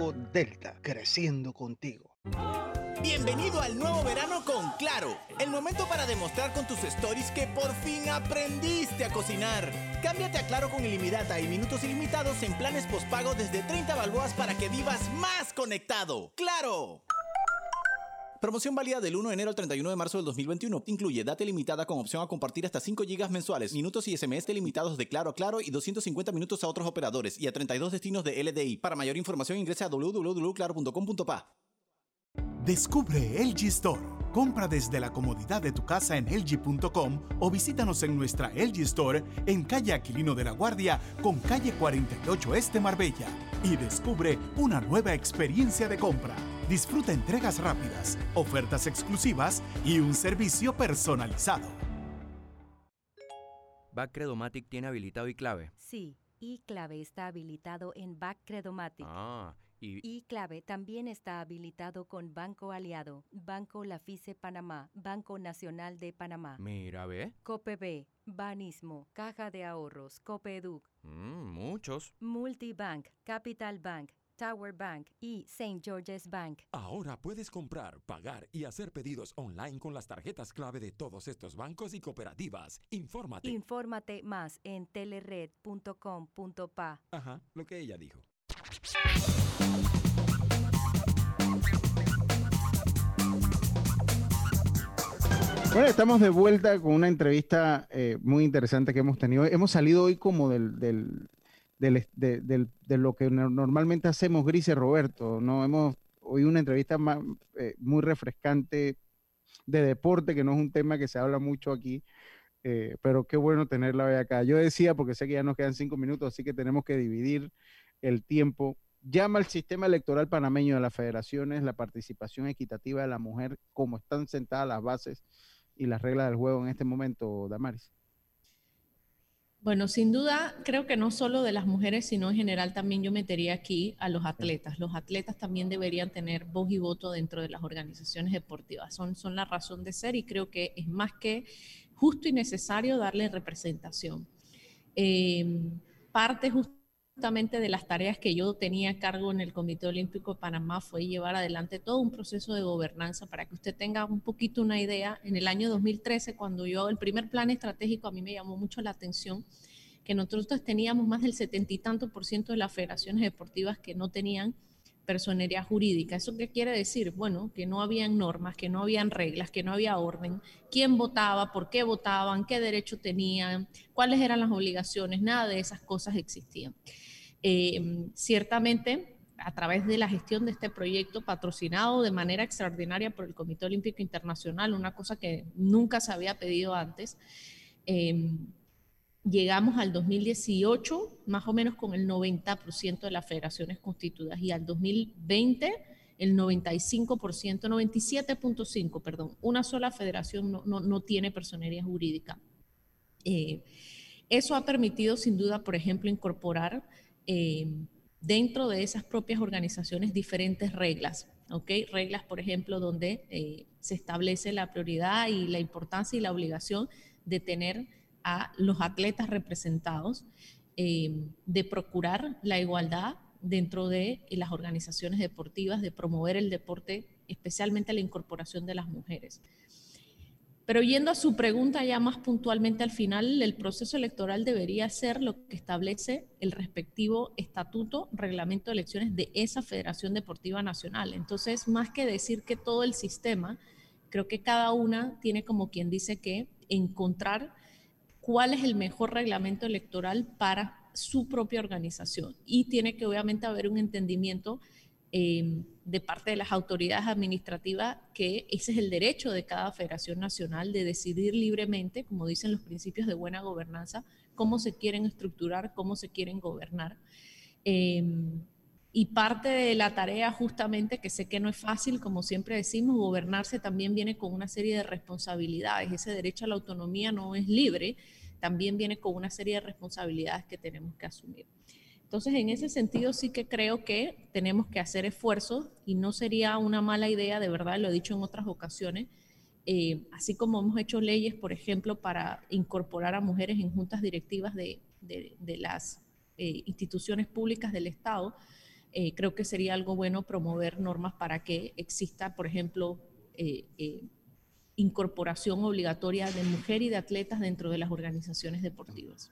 Delta, creciendo contigo. Bienvenido al nuevo verano con Claro. El momento para demostrar con tus stories que por fin aprendiste a cocinar. Cámbiate a Claro con ilimitada y minutos ilimitados en planes postpago desde 30 balboas para que vivas más conectado. ¡Claro! Promoción válida del 1 de enero al 31 de marzo del 2021. Incluye data limitada con opción a compartir hasta 5 GB mensuales, minutos y SMS delimitados de Claro a Claro y 250 minutos a otros operadores y a 32 destinos de LDI. Para mayor información ingresa a www.claro.com.pa. Descubre LG Store. Compra desde la comodidad de tu casa en LG.com o visítanos en nuestra LG Store en calle Aquilino de la Guardia con calle 48 Este Marbella y descubre una nueva experiencia de compra. Disfruta entregas rápidas, ofertas exclusivas y un servicio personalizado. Backcredomatic tiene habilitado y clave. Sí, y clave está habilitado en Backcredomatic. Ah, y... Y clave también está habilitado con Banco Aliado, Banco Lafice Panamá, Banco Nacional de Panamá. Mira, ve. COPB, Banismo, Caja de Ahorros, Copeduc, Mm, muchos. Multibank, Capital Bank, Tower Bank y St. George's Bank. Ahora puedes comprar, pagar y hacer pedidos online con las tarjetas clave de todos estos bancos y cooperativas. Infórmate. Infórmate más en telered.com.pa. Ajá, lo que ella dijo. Bueno, estamos de vuelta con una entrevista eh, muy interesante que hemos tenido. Hemos salido hoy como del, del, de, de lo que no- normalmente hacemos, Grise Roberto. ¿no? Hemos hoy una entrevista ma- eh, muy refrescante de deporte, que no es un tema que se habla mucho aquí, eh, pero qué bueno tenerla hoy acá. Yo decía, porque sé que ya nos quedan cinco minutos, así que tenemos que dividir el tiempo. Llama al sistema electoral panameño de las federaciones la participación equitativa de la mujer, como están sentadas las bases y las reglas del juego en este momento, Damaris. Bueno, sin duda, creo que no solo de las mujeres, sino en general también yo metería aquí a los atletas. Los atletas también deberían tener voz y voto dentro de las organizaciones deportivas. Son, son la razón de ser y creo que es más que justo y necesario darle representación. Eh, parte justamente de las tareas que yo tenía a cargo en el Comité Olímpico de Panamá fue llevar adelante todo un proceso de gobernanza para que usted tenga un poquito una idea. En el año 2013, cuando yo el primer plan estratégico, a mí me llamó mucho la atención que nosotros teníamos más del setenta y tanto por ciento de las federaciones deportivas que no tenían personería jurídica. ¿Eso qué quiere decir? Bueno, que no habían normas, que no habían reglas, que no había orden, quién votaba, por qué votaban, qué derecho tenían, cuáles eran las obligaciones, nada de esas cosas existían. Eh, ciertamente, a través de la gestión de este proyecto patrocinado de manera extraordinaria por el Comité Olímpico Internacional, una cosa que nunca se había pedido antes, eh, llegamos al 2018 más o menos con el 90% de las federaciones constituidas y al 2020 el 95%, 97.5%, perdón, una sola federación no, no, no tiene personería jurídica. Eh, eso ha permitido sin duda, por ejemplo, incorporar eh, dentro de esas propias organizaciones diferentes reglas, ¿ok? Reglas, por ejemplo, donde eh, se establece la prioridad y la importancia y la obligación de tener a los atletas representados, eh, de procurar la igualdad dentro de las organizaciones deportivas, de promover el deporte, especialmente la incorporación de las mujeres. Pero yendo a su pregunta ya más puntualmente al final, el proceso electoral debería ser lo que establece el respectivo estatuto, reglamento de elecciones de esa Federación Deportiva Nacional. Entonces, más que decir que todo el sistema, creo que cada una tiene como quien dice que encontrar cuál es el mejor reglamento electoral para su propia organización. Y tiene que obviamente haber un entendimiento eh, de parte de las autoridades administrativas que ese es el derecho de cada federación nacional de decidir libremente, como dicen los principios de buena gobernanza, cómo se quieren estructurar, cómo se quieren gobernar. Eh, y parte de la tarea justamente, que sé que no es fácil, como siempre decimos, gobernarse también viene con una serie de responsabilidades. Ese derecho a la autonomía no es libre, también viene con una serie de responsabilidades que tenemos que asumir. Entonces, en ese sentido sí que creo que tenemos que hacer esfuerzos y no sería una mala idea, de verdad, lo he dicho en otras ocasiones, eh, así como hemos hecho leyes, por ejemplo, para incorporar a mujeres en juntas directivas de, de, las eh, instituciones públicas del Estado, eh, creo que sería algo bueno promover normas para que exista, por ejemplo, eh, eh, incorporación obligatoria de mujer y de atletas dentro de las organizaciones deportivas.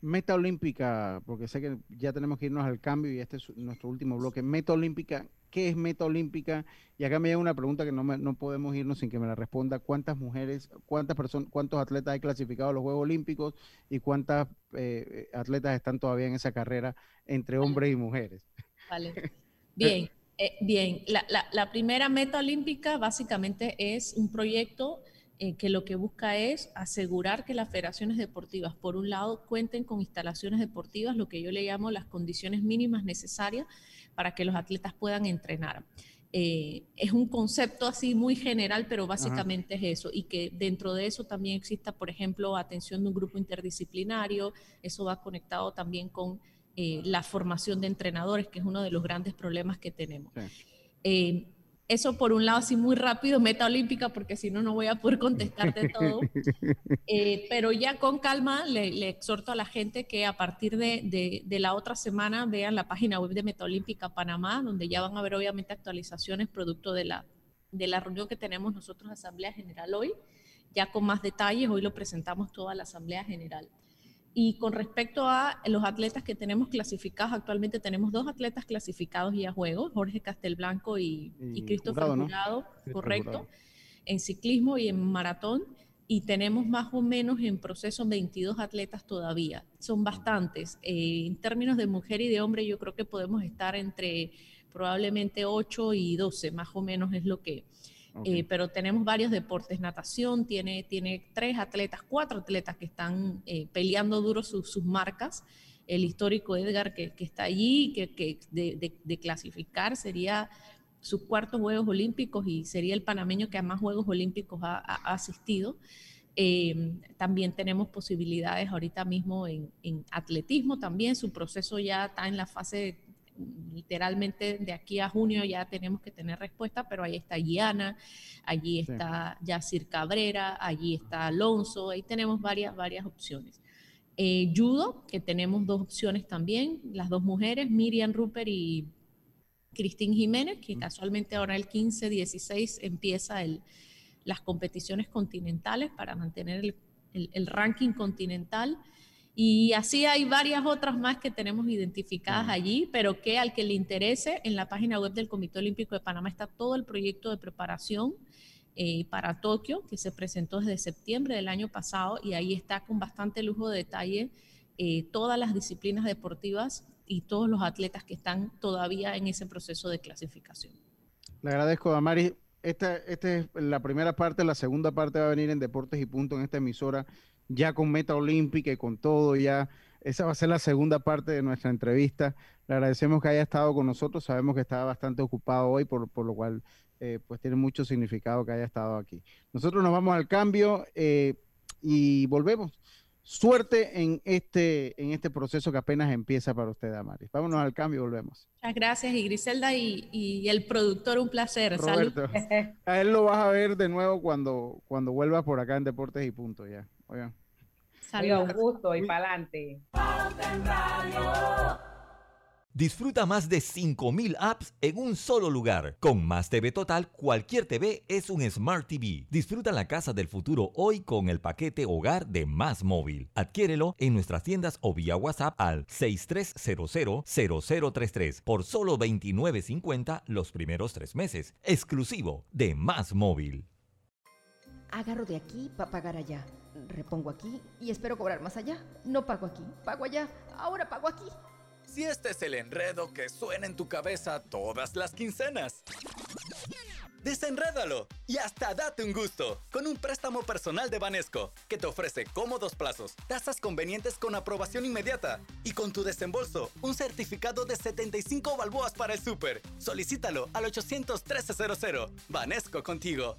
Meta olímpica, porque sé que ya tenemos que irnos al cambio y este es nuestro último bloque. Meta olímpica, ¿qué es meta olímpica? Y acá me llega una pregunta que no, no podemos irnos sin que me la responda. ¿Cuántas mujeres, cuántas personas, cuántos atletas hay clasificado a los Juegos Olímpicos y cuántas eh, atletas están todavía en esa carrera entre hombres y mujeres? Vale. Bien, eh, bien. La, la, la primera meta olímpica básicamente es un proyecto eh, que lo que busca es asegurar que las federaciones deportivas, por un lado, cuenten con instalaciones deportivas, lo que yo le llamo las condiciones mínimas necesarias para que los atletas puedan entrenar. Eh, es un concepto así muy general, pero básicamente Ajá. es eso, y que dentro de eso también exista, por ejemplo, atención de un grupo interdisciplinario, eso va conectado también con eh, la formación de entrenadores, que es uno de los grandes problemas que tenemos. Sí. Eh, eso por un lado así muy rápido, meta olímpica, porque si no, no voy a poder contestarte todo. Eh, pero ya con calma le, le, exhorto a la gente que a partir de, de, de, la otra semana vean la página web de Meta Olímpica Panamá, donde ya van a ver obviamente actualizaciones producto de la, de la reunión que tenemos nosotros Asamblea General hoy, ya con más detalles, hoy lo presentamos toda la Asamblea General. Y con respecto a los atletas que tenemos clasificados, actualmente tenemos dos atletas clasificados ya a juegos, Jorge Castelblanco y, y, y Christopher Jurado, Jurado ¿no? correcto, Jurado. en ciclismo y en maratón. Y tenemos más o menos en proceso 22 atletas todavía. Son bastantes. Eh, en términos de mujer y de hombre, yo creo que podemos estar entre probablemente 8 y 12, más o menos es lo que, Okay. Eh, pero tenemos varios deportes, natación, tiene, tiene tres atletas, cuatro atletas que están eh, peleando duro sus, sus marcas. El histórico Edgar que, que está allí, que, que de, de, de, clasificar sería sus cuartos Juegos Olímpicos y sería el panameño que a más Juegos Olímpicos ha, ha asistido. Eh, también tenemos posibilidades ahorita mismo en, en, atletismo también, su proceso ya está en la fase literalmente de aquí a junio ya tenemos que tener respuesta, pero ahí está Giana, allí está sí. Yacir Cabrera, allí está Alonso, ahí tenemos varias, varias opciones. Eh, judo, que tenemos dos opciones también, las dos mujeres, Miriam Rupert y Cristín Jiménez, que casualmente ahora el 15-16 empieza el, las competiciones continentales para mantener el, el, el ranking continental. Y así hay varias otras más que tenemos identificadas allí, pero que al que le interese, en la página web del Comité Olímpico de Panamá está todo el proyecto de preparación eh, para Tokio, que se presentó desde septiembre del año pasado, y ahí está con bastante lujo de detalle eh, todas las disciplinas deportivas y todos los atletas que están todavía en ese proceso de clasificación. Le agradezco, Damari. Esta, esta es la primera parte, la segunda parte va a venir en Deportes y Punto en esta emisora ya con meta olímpica y con todo, ya esa va a ser la segunda parte de nuestra entrevista. Le agradecemos que haya estado con nosotros, sabemos que estaba bastante ocupado hoy, por, por lo cual eh, pues tiene mucho significado que haya estado aquí. Nosotros nos vamos al cambio eh, y volvemos. Suerte en este, en este proceso que apenas empieza para usted, Amaris. Vámonos al cambio y volvemos. Muchas gracias, y Griselda y, y el productor, un placer. Roberto, Salud. A él lo vas a ver de nuevo cuando, cuando vuelva por acá en Deportes y Punto ya. Oigan. Saludos. Un gusto y para adelante. Disfruta más de 5000 apps en un solo lugar. Con Más TV Total, cualquier TV es un Smart TV. Disfruta la casa del futuro hoy con el paquete hogar de Más Móvil. Adquiérelo en nuestras tiendas o vía WhatsApp al 63000033 por solo $29.50 los primeros tres meses. Exclusivo de Más Móvil. Agarro de aquí para pagar allá. Repongo aquí y espero cobrar más allá. No pago aquí, pago allá. Ahora pago aquí. Si este es el enredo que suena en tu cabeza todas las quincenas. Desenrédalo y hasta date un gusto con un préstamo personal de Banesco que te ofrece cómodos plazos, tasas convenientes con aprobación inmediata y con tu desembolso un certificado de 75 balboas para el súper. Solicítalo al 800 1300. Banesco contigo.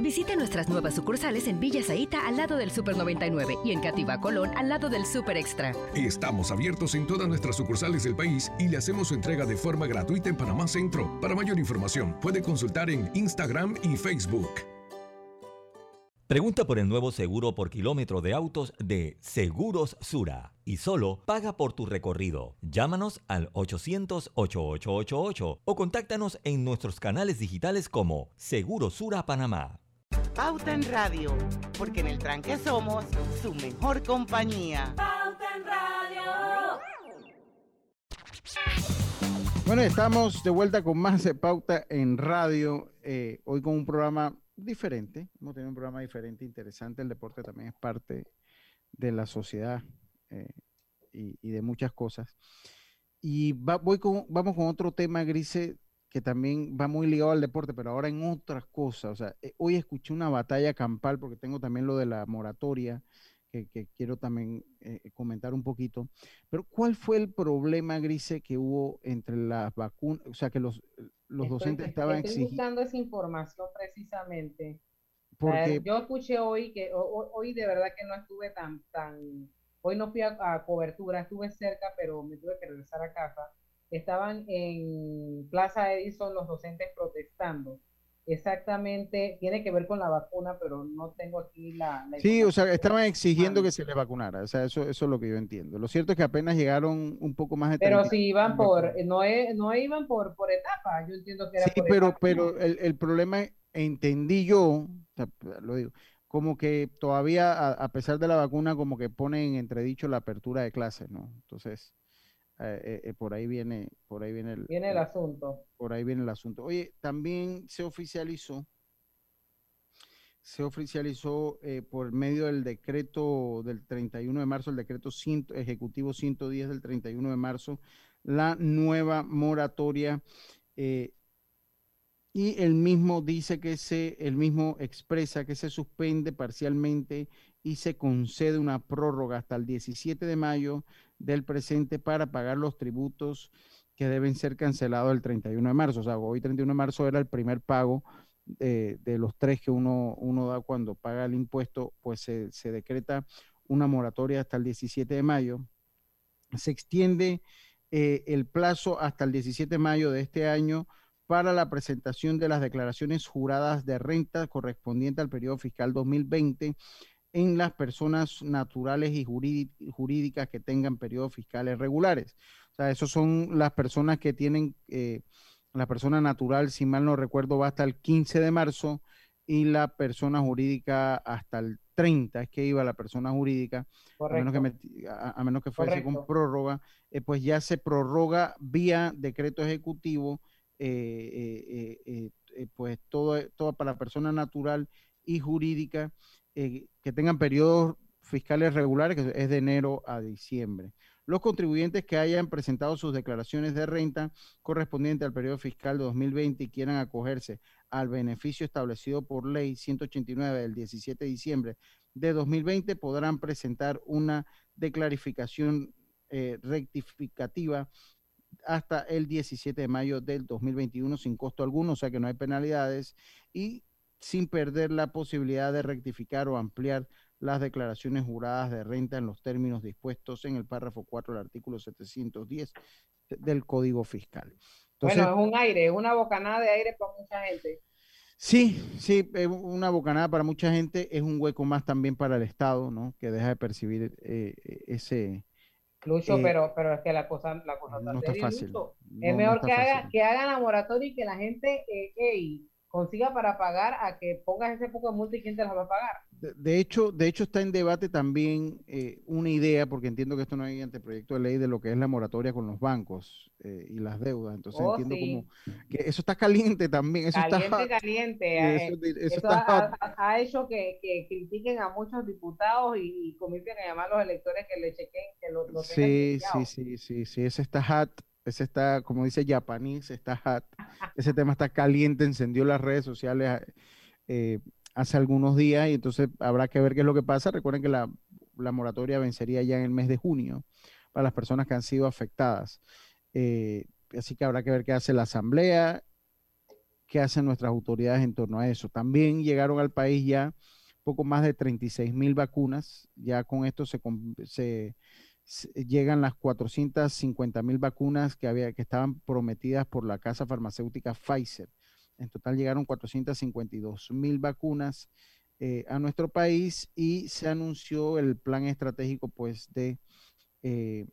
Visite nuestras nuevas sucursales en Villa Zaita al lado del Super 99 y en Cativa Colón al lado del Super Extra. Estamos abiertos en todas nuestras sucursales del país y le hacemos su entrega de forma gratuita en Panamá Centro. Para mayor información, puede consultar en Instagram y Facebook. Pregunta por el nuevo seguro por kilómetro de autos de Seguros Sura y solo paga por tu recorrido. Llámanos al 800-8888 o contáctanos en nuestros canales digitales como Seguro Sura Panamá. Pauta en Radio, porque en el tranque somos su mejor compañía. Pauta en Radio. Bueno, estamos de vuelta con más de Pauta en Radio, eh, hoy con un programa diferente, hemos tenido un programa diferente, interesante, el deporte también es parte de la sociedad eh, y, y, de muchas cosas. Y va, voy con, vamos con otro tema, Grise, que también va muy ligado al deporte, pero ahora en otras cosas. O sea, eh, hoy escuché una batalla campal, porque tengo también lo de la moratoria, que, que quiero también eh, comentar un poquito. Pero, ¿cuál fue el problema, Grise, que hubo entre las vacunas? O sea, que los, los Estoy- docentes estaban Estoy exigiendo. buscando esa información precisamente. Porque- Eh, yo escuché hoy que ho- ho- hoy de verdad que no estuve tan tan hoy no fui a, a cobertura, estuve cerca, pero me tuve que regresar a casa. Estaban en Plaza Edison los docentes protestando. Exactamente, tiene que ver con la vacuna, pero no tengo aquí la, la Sí, o sea, estaban exigiendo que se les vacunara. O sea, eso, eso es lo que yo entiendo. Lo cierto es que apenas llegaron un poco más de Pero 30 si iban por, no, e- no iban por, por etapa, yo entiendo que era Sí, por pero, etapa. pero el, el problema, entendí yo, lo digo, como que todavía, a, a pesar de la vacuna, como que pone en entredicho la apertura de clases, ¿no? Entonces, eh, eh, por ahí viene, por ahí viene el, Viene el asunto. por ahí viene el asunto. Oye, también se oficializó, se oficializó eh, por medio del decreto del 31 de marzo, el decreto 100 ejecutivo 110 del 31 de marzo, la nueva moratoria. y el mismo dice que se, el mismo expresa que se suspende parcialmente y se concede una prórroga hasta el 17 de mayo del presente para pagar los tributos que deben ser cancelados el 31 de marzo. O sea, hoy 31 de marzo era el primer pago eh, de los tres que uno, uno da cuando paga el impuesto, pues se, se decreta una moratoria hasta el 17 de mayo. Se extiende eh, el plazo hasta el 17 de mayo de este año para la presentación de las declaraciones juradas de renta correspondiente al periodo fiscal 2020 en las personas naturales y jurídi- jurídicas que tengan periodos fiscales regulares. O sea, esos son las personas que tienen, eh, la persona natural, si mal no recuerdo, va hasta el 15 de marzo y la persona jurídica hasta el 30, es que iba la persona jurídica, a menos que, me- a, a menos que fuese con prórroga, eh, pues ya se prorroga vía decreto ejecutivo, eh, pues todo, todo para la persona natural y jurídica eh, que tengan periodos fiscales regulares, que es de enero a diciembre. Los contribuyentes que hayan presentado sus declaraciones de renta correspondiente al periodo fiscal de 2020 y quieran acogerse al beneficio establecido por ley 189 del 17 de diciembre de 2020 podrán presentar una declarificación eh, rectificativa hasta el 17 de mayo del 2021 sin costo alguno, o sea que no hay penalidades y sin perder la posibilidad de rectificar o ampliar las declaraciones juradas de renta en los términos dispuestos en el párrafo 4 del artículo 710 de- del Código Fiscal. Entonces, bueno, es un aire, es una bocanada de aire para mucha gente. Sí, sí, una bocanada para mucha gente, es un hueco más también para el Estado, ¿no? Que deja de percibir eh, eh, ese... Lucho, eh, pero, pero es que la cosa, la cosa no está fácil, no- Es mejor que haga, que hagan la moratoria y que la gente eh, ey, consiga para pagar a que pongas ese poco de multa y quién te las va a pagar. De, de hecho, de hecho está en debate también eh, una idea, porque entiendo que esto no hay anteproyecto de ley de lo que es la moratoria con los bancos eh, y las deudas. Entonces Oh, entiendo sí. como que eso está caliente también, eso está Caliente, hot. caliente. Eh, eso eso eso está ha, ha- ha hecho que, que critiquen a muchos diputados y, y comiencen a llamar a los electores que le chequen, que lo, lo Sí, sí, sí, sí, sí, ese está hot, ese está, como dice hot, ese tema está caliente, encendió las redes sociales eh, hace algunos días y entonces habrá que ver qué es lo que pasa. Recuerden que la la moratoria vencería ya en el mes de junio para las personas que han sido afectadas. Eh, así que habrá que ver qué hace la Asamblea, qué hacen nuestras autoridades en torno a eso. También llegaron al país ya poco más de 36 mil vacunas. Ya con esto se llegan las 450 mil vacunas que, había, que estaban prometidas por la casa farmacéutica Pfizer. En total llegaron 452 mil vacunas eh, a nuestro país y se anunció el plan estratégico pues de, eh,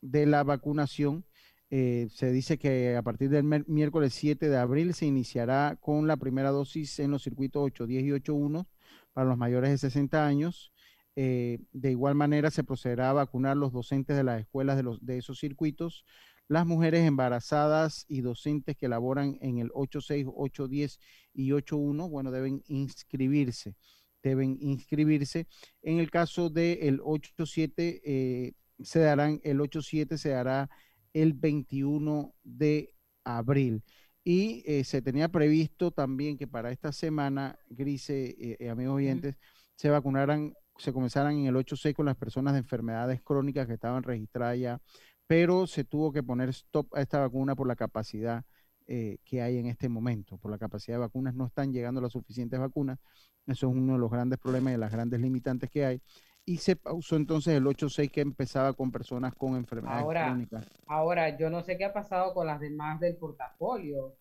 de la vacunación. Eh, se dice que a partir del miércoles 7 de abril se iniciará con la primera dosis en los circuitos 810 y 81 para los mayores de 60 años. Eh, de igual manera se procederá a vacunar los docentes de las escuelas de, los, de esos circuitos, las mujeres embarazadas y docentes que laboran en el 86, 810 y 81, bueno, deben inscribirse, deben inscribirse. En el caso del 87, eh, se darán, el 87 se dará el 21 de abril. Y eh, se tenía previsto también que para esta semana, Grise, eh, amigos oyentes, se vacunaran, se comenzaran en el 8-6 con las personas de enfermedades crónicas que estaban registradas ya, pero se tuvo que poner stop a esta vacuna por la capacidad eh, que hay en este momento, por la capacidad de vacunas. No están llegando las suficientes vacunas. Eso es uno de los grandes problemas y de las grandes limitantes que hay y se pausó entonces el 8-6 que empezaba con personas con enfermedades ahora, crónicas. Ahora, yo no sé qué ha pasado con las demás del portafolio.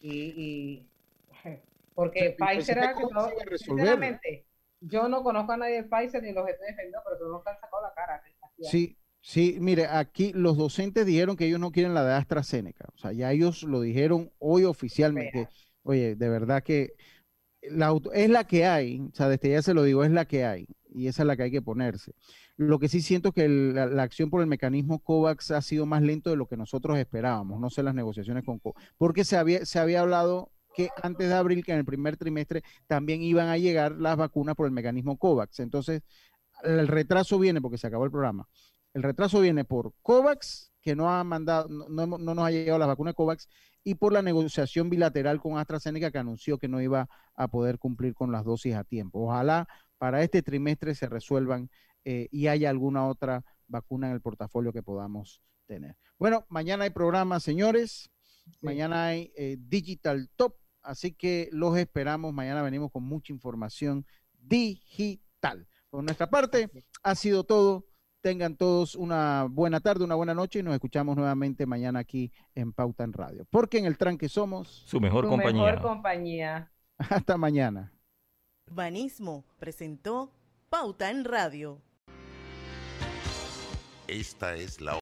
Y, y porque pues, Pfizer ha sinceramente, yo no conozco a nadie de Pfizer ni los estoy defendiendo, pero que han sacado la cara. Sí, sí, mire, aquí los docentes dijeron que ellos no quieren la de AstraZeneca. O sea, ya ellos lo dijeron hoy oficialmente. Oye, de verdad que la, es la que hay, o sea, desde ya se lo digo, es la que hay y esa es la que hay que ponerse. Lo que sí siento que el, la, la, acción por el mecanismo COVAX ha sido más lento de lo que nosotros esperábamos, no sé las negociaciones con COVAX, porque se había, se había hablado que antes de abril, que en el primer trimestre también iban a llegar las vacunas por el mecanismo COVAX. Entonces, el retraso viene porque se acabó el programa. El retraso viene por COVAX, que no ha mandado, no, no, no nos ha llegado la vacuna COVAX, y por la negociación bilateral con AstraZeneca que anunció que no iba a poder cumplir con las dosis a tiempo. Ojalá para este trimestre se resuelvan eh, y haya alguna otra vacuna en el portafolio que podamos tener. Bueno, mañana hay programa, señores. Sí. Mañana hay eh, Digital Top, así que los esperamos. Mañana venimos con mucha información digital. Por nuestra parte, ha sido todo. Tengan todos una buena tarde, una buena noche y nos escuchamos nuevamente mañana aquí en Pauta en Radio. Porque en el tranque somos su mejor su compañía. Mejor compañía. Hasta mañana. Urbanismo presentó Pauta en Radio. Esta es la